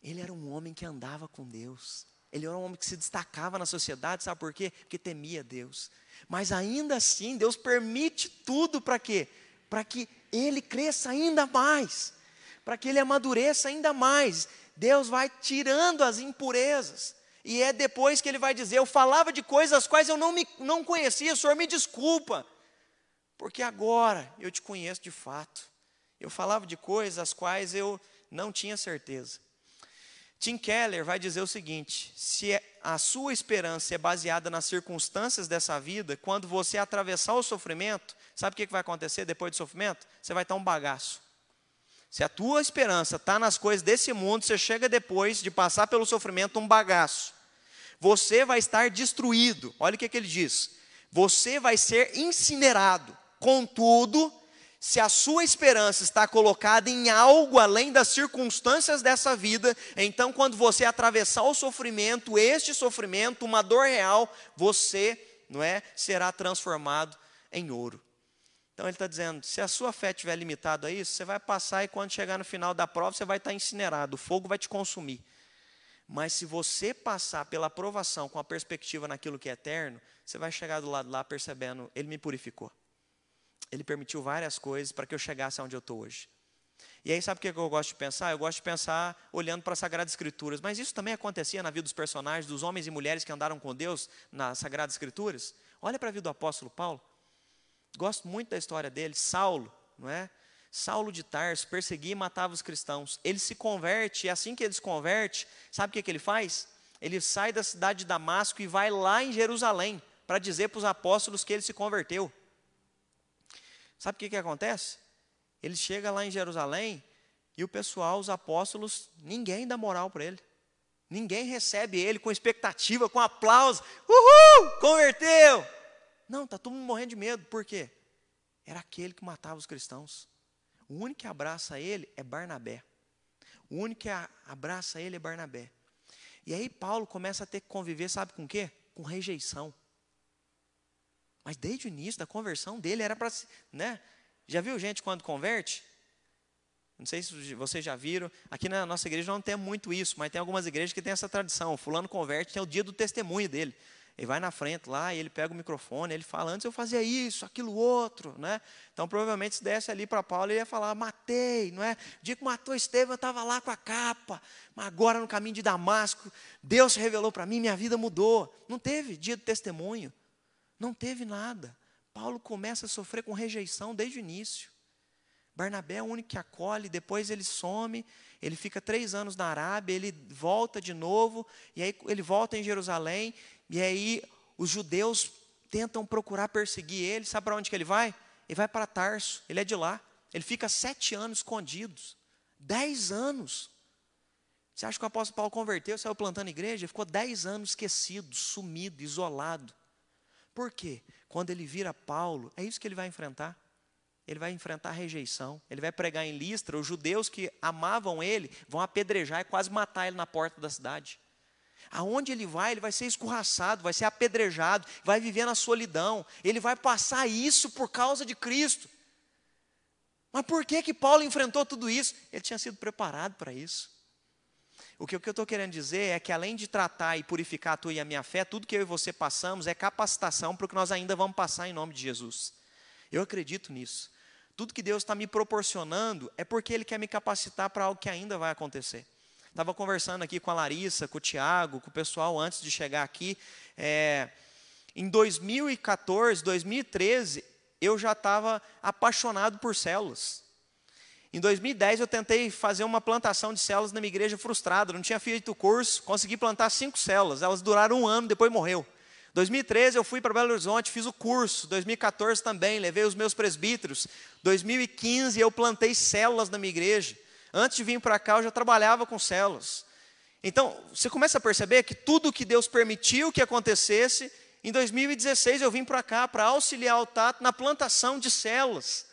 Ele era um homem que andava com Deus. Ele era um homem que se destacava na sociedade, sabe por quê? Porque temia Deus. Mas ainda assim, Deus permite tudo para quê? Para que ele cresça ainda mais, para que ele amadureça ainda mais. Deus vai tirando as impurezas. E é depois que ele vai dizer: Eu falava de coisas as quais eu não, me, não conhecia, Senhor me desculpa, porque agora eu te conheço de fato. Eu falava de coisas as quais eu não tinha certeza. Tim Keller vai dizer o seguinte: se é, a sua esperança é baseada nas circunstâncias dessa vida, quando você atravessar o sofrimento, sabe o que vai acontecer depois do sofrimento? Você vai estar um bagaço. Se a tua esperança está nas coisas desse mundo, você chega depois de passar pelo sofrimento um bagaço. Você vai estar destruído. Olha o que, que ele diz: você vai ser incinerado. Contudo, se a sua esperança está colocada em algo além das circunstâncias dessa vida, então quando você atravessar o sofrimento, este sofrimento, uma dor real, você, não é, será transformado em ouro. Então ele está dizendo: se a sua fé estiver limitada a isso, você vai passar e quando chegar no final da prova, você vai estar incinerado, o fogo vai te consumir. Mas se você passar pela aprovação com a perspectiva naquilo que é eterno, você vai chegar do lado lá percebendo, ele me purificou. Ele permitiu várias coisas para que eu chegasse aonde eu estou hoje. E aí, sabe o que eu gosto de pensar? Eu gosto de pensar olhando para as Sagradas Escrituras. Mas isso também acontecia na vida dos personagens, dos homens e mulheres que andaram com Deus nas Sagradas Escrituras. Olha para a vida do apóstolo Paulo. Gosto muito da história dele. Saulo, não é? Saulo de Tarso perseguia e matava os cristãos. Ele se converte, e assim que ele se converte, sabe o que, que ele faz? Ele sai da cidade de Damasco e vai lá em Jerusalém para dizer para os apóstolos que ele se converteu. Sabe o que, que acontece? Ele chega lá em Jerusalém e o pessoal, os apóstolos, ninguém dá moral para ele. Ninguém recebe ele com expectativa, com aplauso. Uhul! Converteu! Não, está todo mundo morrendo de medo. Por quê? Era aquele que matava os cristãos. O único que abraça ele é Barnabé. O único que abraça ele é Barnabé. E aí Paulo começa a ter que conviver, sabe com o quê? Com rejeição. Mas desde o início da conversão dele era para. Né? Já viu gente quando converte? Não sei se vocês já viram. Aqui na nossa igreja não tem muito isso, mas tem algumas igrejas que tem essa tradição. O fulano converte, tem o dia do testemunho dele. Ele vai na frente lá ele pega o microfone, ele fala, antes eu fazia isso, aquilo outro, né? Então provavelmente se desse ali para Paulo, ele ia falar, matei, não é? O dia que matou Estevão, eu estava lá com a capa, mas agora no caminho de Damasco, Deus revelou para mim, minha vida mudou. Não teve dia do testemunho. Não teve nada. Paulo começa a sofrer com rejeição desde o início. Barnabé é o único que acolhe, depois ele some, ele fica três anos na Arábia, ele volta de novo, e aí ele volta em Jerusalém, e aí os judeus tentam procurar perseguir ele, sabe para onde que ele vai? Ele vai para Tarso, ele é de lá, ele fica sete anos escondidos, dez anos. Você acha que o apóstolo Paulo converteu, saiu plantando igreja? Ele ficou dez anos esquecido, sumido, isolado. Por quê? Quando ele vira Paulo, é isso que ele vai enfrentar ele vai enfrentar rejeição, ele vai pregar em Listra, os judeus que amavam ele vão apedrejar e quase matar ele na porta da cidade. Aonde ele vai, ele vai ser escorraçado, vai ser apedrejado, vai viver na solidão, ele vai passar isso por causa de Cristo. Mas por que que Paulo enfrentou tudo isso? Ele tinha sido preparado para isso. O que, o que eu estou querendo dizer é que além de tratar e purificar a tua e a minha fé, tudo que eu e você passamos é capacitação para o que nós ainda vamos passar em nome de Jesus. Eu acredito nisso. Tudo que Deus está me proporcionando é porque Ele quer me capacitar para algo que ainda vai acontecer. Estava conversando aqui com a Larissa, com o Tiago, com o pessoal antes de chegar aqui. É, em 2014, 2013, eu já estava apaixonado por células. Em 2010 eu tentei fazer uma plantação de células na minha igreja frustrada, não tinha feito o curso, consegui plantar cinco células, elas duraram um ano, depois morreu. 2013 eu fui para Belo Horizonte, fiz o curso. 2014 também, levei os meus presbíteros. 2015 eu plantei células na minha igreja. Antes de vir para cá eu já trabalhava com células. Então, você começa a perceber que tudo que Deus permitiu que acontecesse, em 2016 eu vim para cá para auxiliar o Tato na plantação de células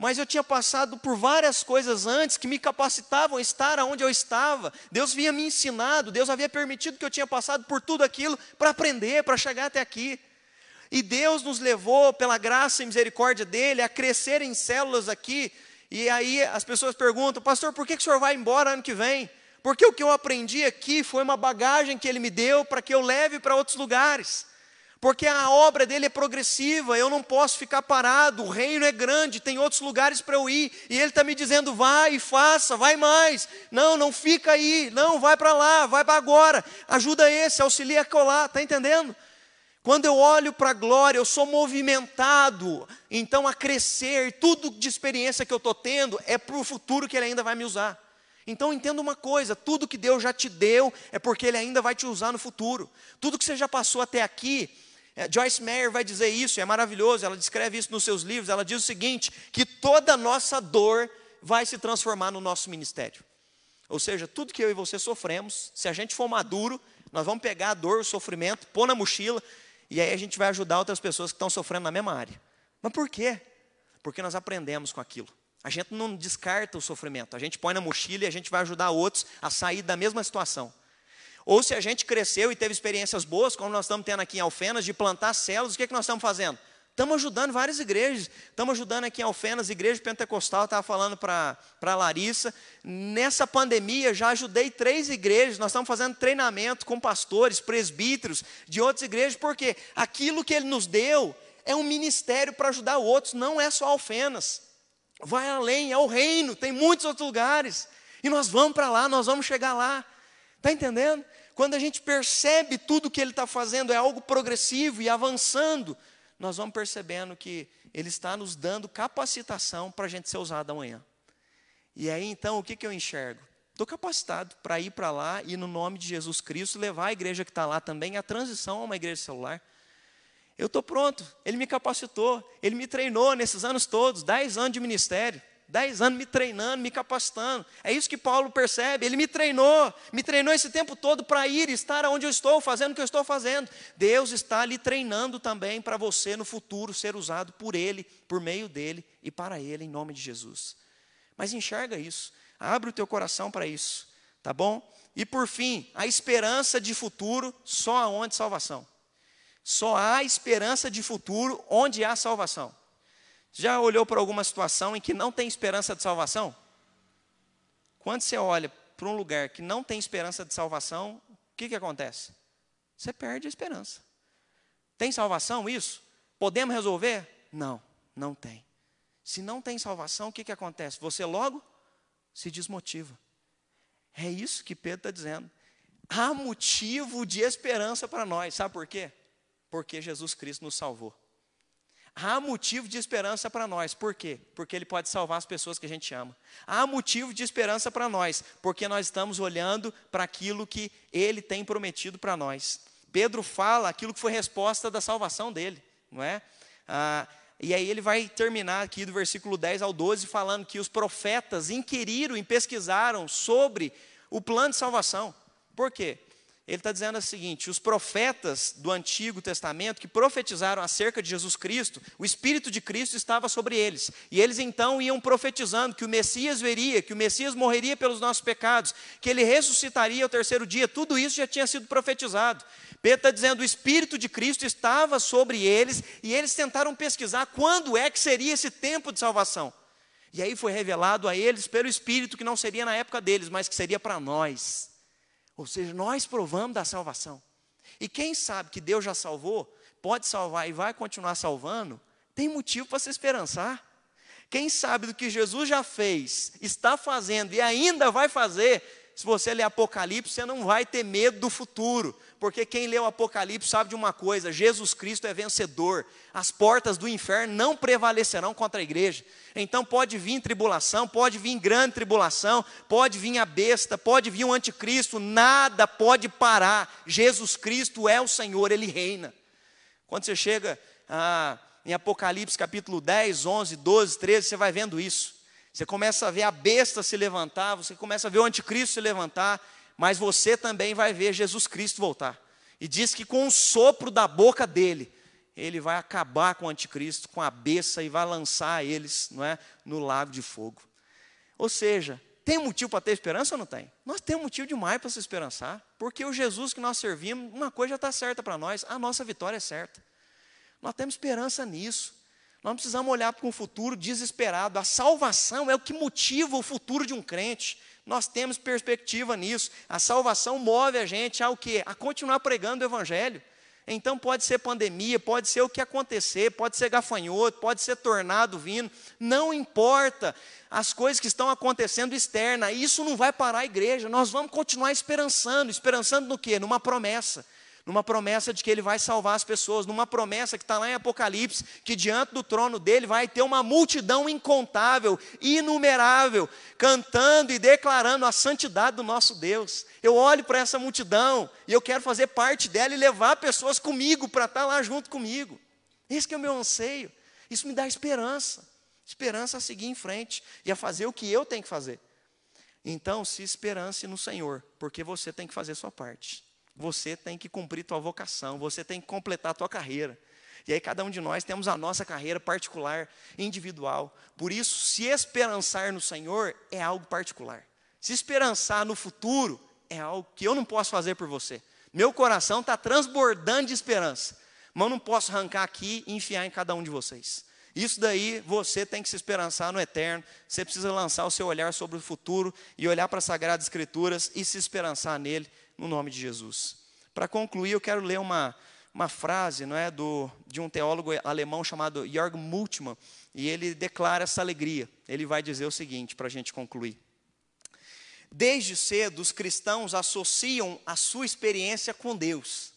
mas eu tinha passado por várias coisas antes que me capacitavam a estar onde eu estava. Deus vinha me ensinado, Deus havia permitido que eu tinha passado por tudo aquilo para aprender, para chegar até aqui. E Deus nos levou, pela graça e misericórdia dEle, a crescer em células aqui. E aí as pessoas perguntam, pastor, por que, que o senhor vai embora ano que vem? Porque o que eu aprendi aqui foi uma bagagem que Ele me deu para que eu leve para outros lugares porque a obra dele é progressiva, eu não posso ficar parado, o reino é grande, tem outros lugares para eu ir, e ele está me dizendo: vai faça, vai mais, não, não fica aí, não, vai para lá, vai para agora, ajuda esse, auxilia colar, está entendendo? Quando eu olho para a glória, eu sou movimentado, então a crescer, tudo de experiência que eu estou tendo é para o futuro que ele ainda vai me usar. Então entenda uma coisa: tudo que Deus já te deu é porque Ele ainda vai te usar no futuro. Tudo que você já passou até aqui Joyce Meyer vai dizer isso, é maravilhoso, ela descreve isso nos seus livros. Ela diz o seguinte: que toda nossa dor vai se transformar no nosso ministério. Ou seja, tudo que eu e você sofremos, se a gente for maduro, nós vamos pegar a dor, o sofrimento, pôr na mochila, e aí a gente vai ajudar outras pessoas que estão sofrendo na mesma área. Mas por quê? Porque nós aprendemos com aquilo. A gente não descarta o sofrimento, a gente põe na mochila e a gente vai ajudar outros a sair da mesma situação. Ou se a gente cresceu e teve experiências boas, como nós estamos tendo aqui em Alfenas, de plantar células, o que, é que nós estamos fazendo? Estamos ajudando várias igrejas. Estamos ajudando aqui em Alfenas, igreja pentecostal, estava falando para a Larissa. Nessa pandemia, já ajudei três igrejas. Nós estamos fazendo treinamento com pastores, presbíteros de outras igrejas, porque aquilo que ele nos deu é um ministério para ajudar outros, não é só Alfenas. Vai além, é o reino, tem muitos outros lugares. E nós vamos para lá, nós vamos chegar lá. Está entendendo? Quando a gente percebe tudo que ele está fazendo é algo progressivo e avançando, nós vamos percebendo que ele está nos dando capacitação para a gente ser usado amanhã. E aí então, o que, que eu enxergo? Estou capacitado para ir para lá e, no nome de Jesus Cristo, levar a igreja que está lá também a transição a uma igreja celular. Eu estou pronto, ele me capacitou, ele me treinou nesses anos todos, dez anos de ministério. Dez anos me treinando, me capacitando. É isso que Paulo percebe. Ele me treinou, me treinou esse tempo todo para ir, estar onde eu estou, fazendo o que eu estou fazendo. Deus está lhe treinando também para você no futuro ser usado por Ele, por meio dele e para Ele, em nome de Jesus. Mas enxerga isso, abre o teu coração para isso, tá bom? E por fim, a esperança de futuro só aonde salvação. Só há esperança de futuro onde há salvação. Já olhou para alguma situação em que não tem esperança de salvação? Quando você olha para um lugar que não tem esperança de salvação, o que, que acontece? Você perde a esperança. Tem salvação isso? Podemos resolver? Não, não tem. Se não tem salvação, o que, que acontece? Você logo se desmotiva. É isso que Pedro está dizendo. Há motivo de esperança para nós, sabe por quê? Porque Jesus Cristo nos salvou. Há motivo de esperança para nós. Por quê? Porque Ele pode salvar as pessoas que a gente ama. Há motivo de esperança para nós, porque nós estamos olhando para aquilo que Ele tem prometido para nós. Pedro fala aquilo que foi resposta da salvação dele, não é? Ah, e aí ele vai terminar aqui do versículo 10 ao 12 falando que os profetas inquiriram e pesquisaram sobre o plano de salvação. Por quê? Ele está dizendo o seguinte: os profetas do Antigo Testamento que profetizaram acerca de Jesus Cristo, o Espírito de Cristo estava sobre eles. E eles então iam profetizando que o Messias veria, que o Messias morreria pelos nossos pecados, que ele ressuscitaria ao terceiro dia. Tudo isso já tinha sido profetizado. Pedro está dizendo: o Espírito de Cristo estava sobre eles e eles tentaram pesquisar quando é que seria esse tempo de salvação. E aí foi revelado a eles pelo Espírito que não seria na época deles, mas que seria para nós. Ou seja, nós provamos da salvação. E quem sabe que Deus já salvou, pode salvar e vai continuar salvando, tem motivo para se esperançar. Quem sabe do que Jesus já fez, está fazendo e ainda vai fazer, se você ler Apocalipse, você não vai ter medo do futuro, porque quem lê o Apocalipse sabe de uma coisa: Jesus Cristo é vencedor, as portas do inferno não prevalecerão contra a igreja. Então pode vir tribulação, pode vir grande tribulação, pode vir a besta, pode vir o anticristo, nada pode parar. Jesus Cristo é o Senhor, ele reina. Quando você chega ah, em Apocalipse capítulo 10, 11, 12, 13, você vai vendo isso. Você começa a ver a besta se levantar, você começa a ver o anticristo se levantar, mas você também vai ver Jesus Cristo voltar. E diz que com o sopro da boca dele, ele vai acabar com o anticristo, com a besta e vai lançar eles não é, no lago de fogo. Ou seja, tem motivo para ter esperança ou não tem? Nós temos motivo demais para se esperançar, porque o Jesus que nós servimos, uma coisa já está certa para nós, a nossa vitória é certa. Nós temos esperança nisso. Nós precisamos olhar para um futuro desesperado. A salvação é o que motiva o futuro de um crente. Nós temos perspectiva nisso. A salvação move a gente a o quê? A continuar pregando o evangelho. Então pode ser pandemia, pode ser o que acontecer, pode ser gafanhoto, pode ser tornado vindo, não importa as coisas que estão acontecendo externa, isso não vai parar a igreja. Nós vamos continuar esperançando, esperançando no quê? Numa promessa numa promessa de que ele vai salvar as pessoas, numa promessa que está lá em Apocalipse, que diante do trono dele vai ter uma multidão incontável, inumerável, cantando e declarando a santidade do nosso Deus. Eu olho para essa multidão e eu quero fazer parte dela e levar pessoas comigo para estar tá lá junto comigo. Esse é o meu anseio. Isso me dá esperança. Esperança a seguir em frente e a fazer o que eu tenho que fazer. Então, se esperance no Senhor, porque você tem que fazer sua parte. Você tem que cumprir tua vocação, você tem que completar a tua carreira. E aí cada um de nós temos a nossa carreira particular, individual. Por isso, se esperançar no Senhor é algo particular. Se esperançar no futuro é algo que eu não posso fazer por você. Meu coração está transbordando de esperança, mas eu não posso arrancar aqui e enfiar em cada um de vocês. Isso daí você tem que se esperançar no eterno. Você precisa lançar o seu olhar sobre o futuro e olhar para as Sagradas Escrituras e se esperançar nele no nome de Jesus. Para concluir, eu quero ler uma, uma frase não é, do, de um teólogo alemão chamado Jörg Multmann, e ele declara essa alegria. Ele vai dizer o seguinte, para a gente concluir. Desde cedo, os cristãos associam a sua experiência com Deus,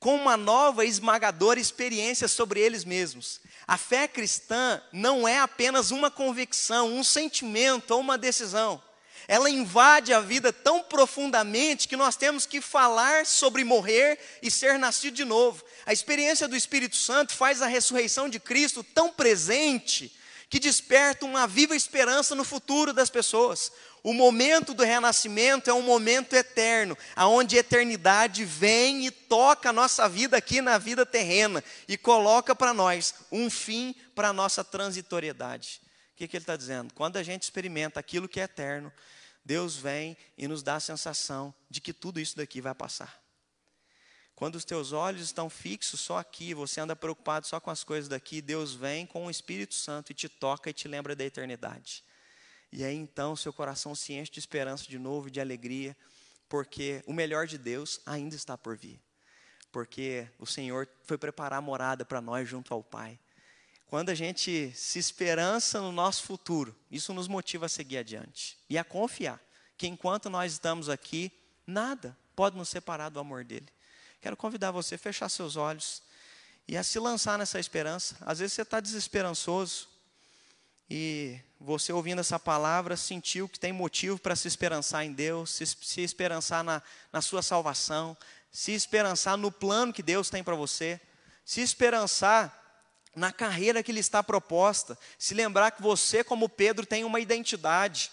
com uma nova e esmagadora experiência sobre eles mesmos. A fé cristã não é apenas uma convicção, um sentimento ou uma decisão ela invade a vida tão profundamente que nós temos que falar sobre morrer e ser nascido de novo. A experiência do Espírito Santo faz a ressurreição de Cristo tão presente que desperta uma viva esperança no futuro das pessoas. O momento do renascimento é um momento eterno, aonde a eternidade vem e toca a nossa vida aqui na vida terrena e coloca para nós um fim para a nossa transitoriedade. O que, que ele está dizendo? Quando a gente experimenta aquilo que é eterno, Deus vem e nos dá a sensação de que tudo isso daqui vai passar. Quando os teus olhos estão fixos só aqui, você anda preocupado só com as coisas daqui, Deus vem com o Espírito Santo e te toca e te lembra da eternidade. E aí então seu coração se enche de esperança de novo e de alegria, porque o melhor de Deus ainda está por vir. Porque o Senhor foi preparar a morada para nós junto ao Pai. Quando a gente se esperança no nosso futuro, isso nos motiva a seguir adiante e a confiar que enquanto nós estamos aqui, nada pode nos separar do amor dele. Quero convidar você a fechar seus olhos e a se lançar nessa esperança. Às vezes você está desesperançoso e você ouvindo essa palavra sentiu que tem motivo para se esperançar em Deus, se, se esperançar na, na sua salvação, se esperançar no plano que Deus tem para você, se esperançar na carreira que lhe está proposta, se lembrar que você, como Pedro, tem uma identidade.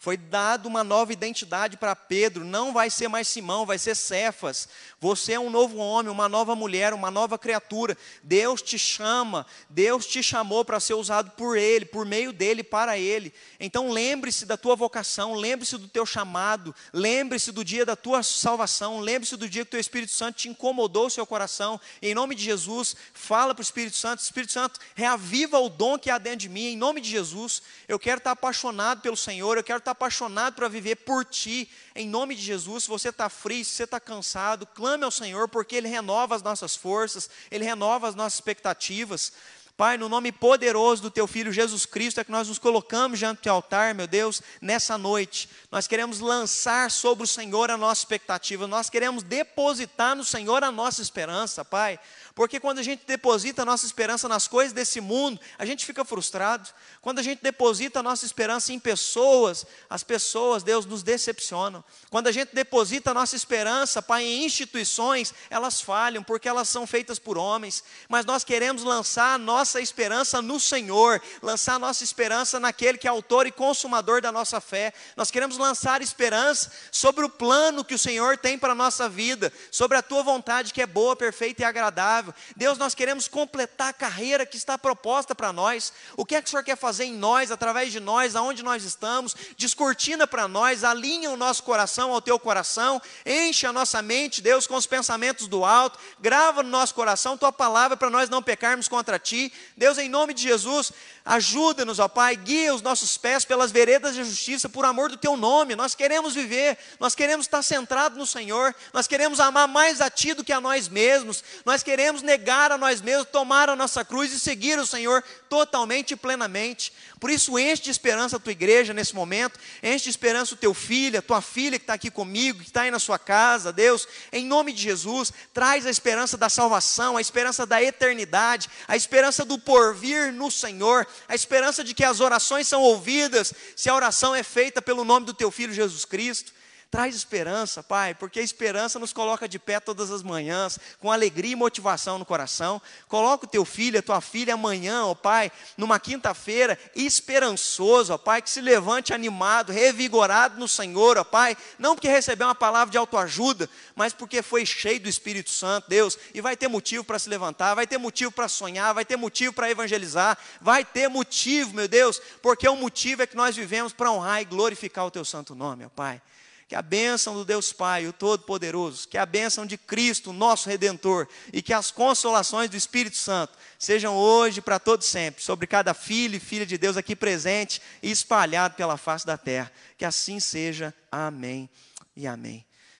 Foi dado uma nova identidade para Pedro, não vai ser mais Simão, vai ser Cefas. Você é um novo homem, uma nova mulher, uma nova criatura. Deus te chama, Deus te chamou para ser usado por Ele, por meio dele, para Ele. Então lembre-se da tua vocação, lembre-se do teu chamado, lembre-se do dia da tua salvação, lembre-se do dia que o teu Espírito Santo te incomodou o seu coração. Em nome de Jesus, fala para o Espírito Santo: Espírito Santo, reaviva o dom que há dentro de mim, em nome de Jesus. Eu quero estar apaixonado pelo Senhor, eu quero estar apaixonado para viver por Ti, em nome de Jesus. Se você está frio, se você está cansado, clame ao Senhor, porque Ele renova as nossas forças, Ele renova as nossas expectativas. Pai, no nome poderoso do Teu Filho Jesus Cristo, é que nós nos colocamos diante do altar, meu Deus, nessa noite. Nós queremos lançar sobre o Senhor a nossa expectativa, nós queremos depositar no Senhor a nossa esperança, Pai. Porque quando a gente deposita a nossa esperança nas coisas desse mundo, a gente fica frustrado. Quando a gente deposita a nossa esperança em pessoas, as pessoas, Deus, nos decepcionam. Quando a gente deposita a nossa esperança, Pai, em instituições, elas falham, porque elas são feitas por homens. Mas nós queremos lançar a nossa esperança no Senhor, lançar a nossa esperança naquele que é autor e consumador da nossa fé. Nós queremos lançar esperança sobre o plano que o Senhor tem para a nossa vida, sobre a tua vontade que é boa, perfeita e agradável. Deus, nós queremos completar a carreira que está proposta para nós. O que é que o Senhor quer fazer em nós, através de nós, aonde nós estamos? Descortina para nós, alinha o nosso coração ao teu coração, enche a nossa mente, Deus, com os pensamentos do alto, grava no nosso coração tua palavra para nós não pecarmos contra ti. Deus, em nome de Jesus, ajuda-nos, ó Pai, guia os nossos pés pelas veredas de justiça, por amor do teu nome. Nós queremos viver, nós queremos estar centrados no Senhor, nós queremos amar mais a ti do que a nós mesmos, nós queremos devemos negar a nós mesmos, tomar a nossa cruz e seguir o Senhor totalmente e plenamente. Por isso, enche de esperança a tua igreja nesse momento, enche de esperança o teu filho, a tua filha que está aqui comigo, que está aí na sua casa, Deus, em nome de Jesus, traz a esperança da salvação, a esperança da eternidade, a esperança do porvir no Senhor, a esperança de que as orações são ouvidas, se a oração é feita pelo nome do teu filho Jesus Cristo. Traz esperança, Pai, porque a esperança nos coloca de pé todas as manhãs, com alegria e motivação no coração. Coloca o teu filho, a tua filha amanhã, ó Pai, numa quinta-feira, esperançoso, ó Pai, que se levante animado, revigorado no Senhor, ó Pai, não porque recebeu uma palavra de autoajuda, mas porque foi cheio do Espírito Santo, Deus, e vai ter motivo para se levantar, vai ter motivo para sonhar, vai ter motivo para evangelizar, vai ter motivo, meu Deus, porque o motivo é que nós vivemos para honrar e glorificar o teu santo nome, ó Pai. Que a bênção do Deus Pai, o Todo-Poderoso, que a bênção de Cristo, nosso Redentor, e que as consolações do Espírito Santo sejam hoje para todos sempre, sobre cada filho e filha de Deus aqui presente e espalhado pela face da terra. Que assim seja. Amém e amém.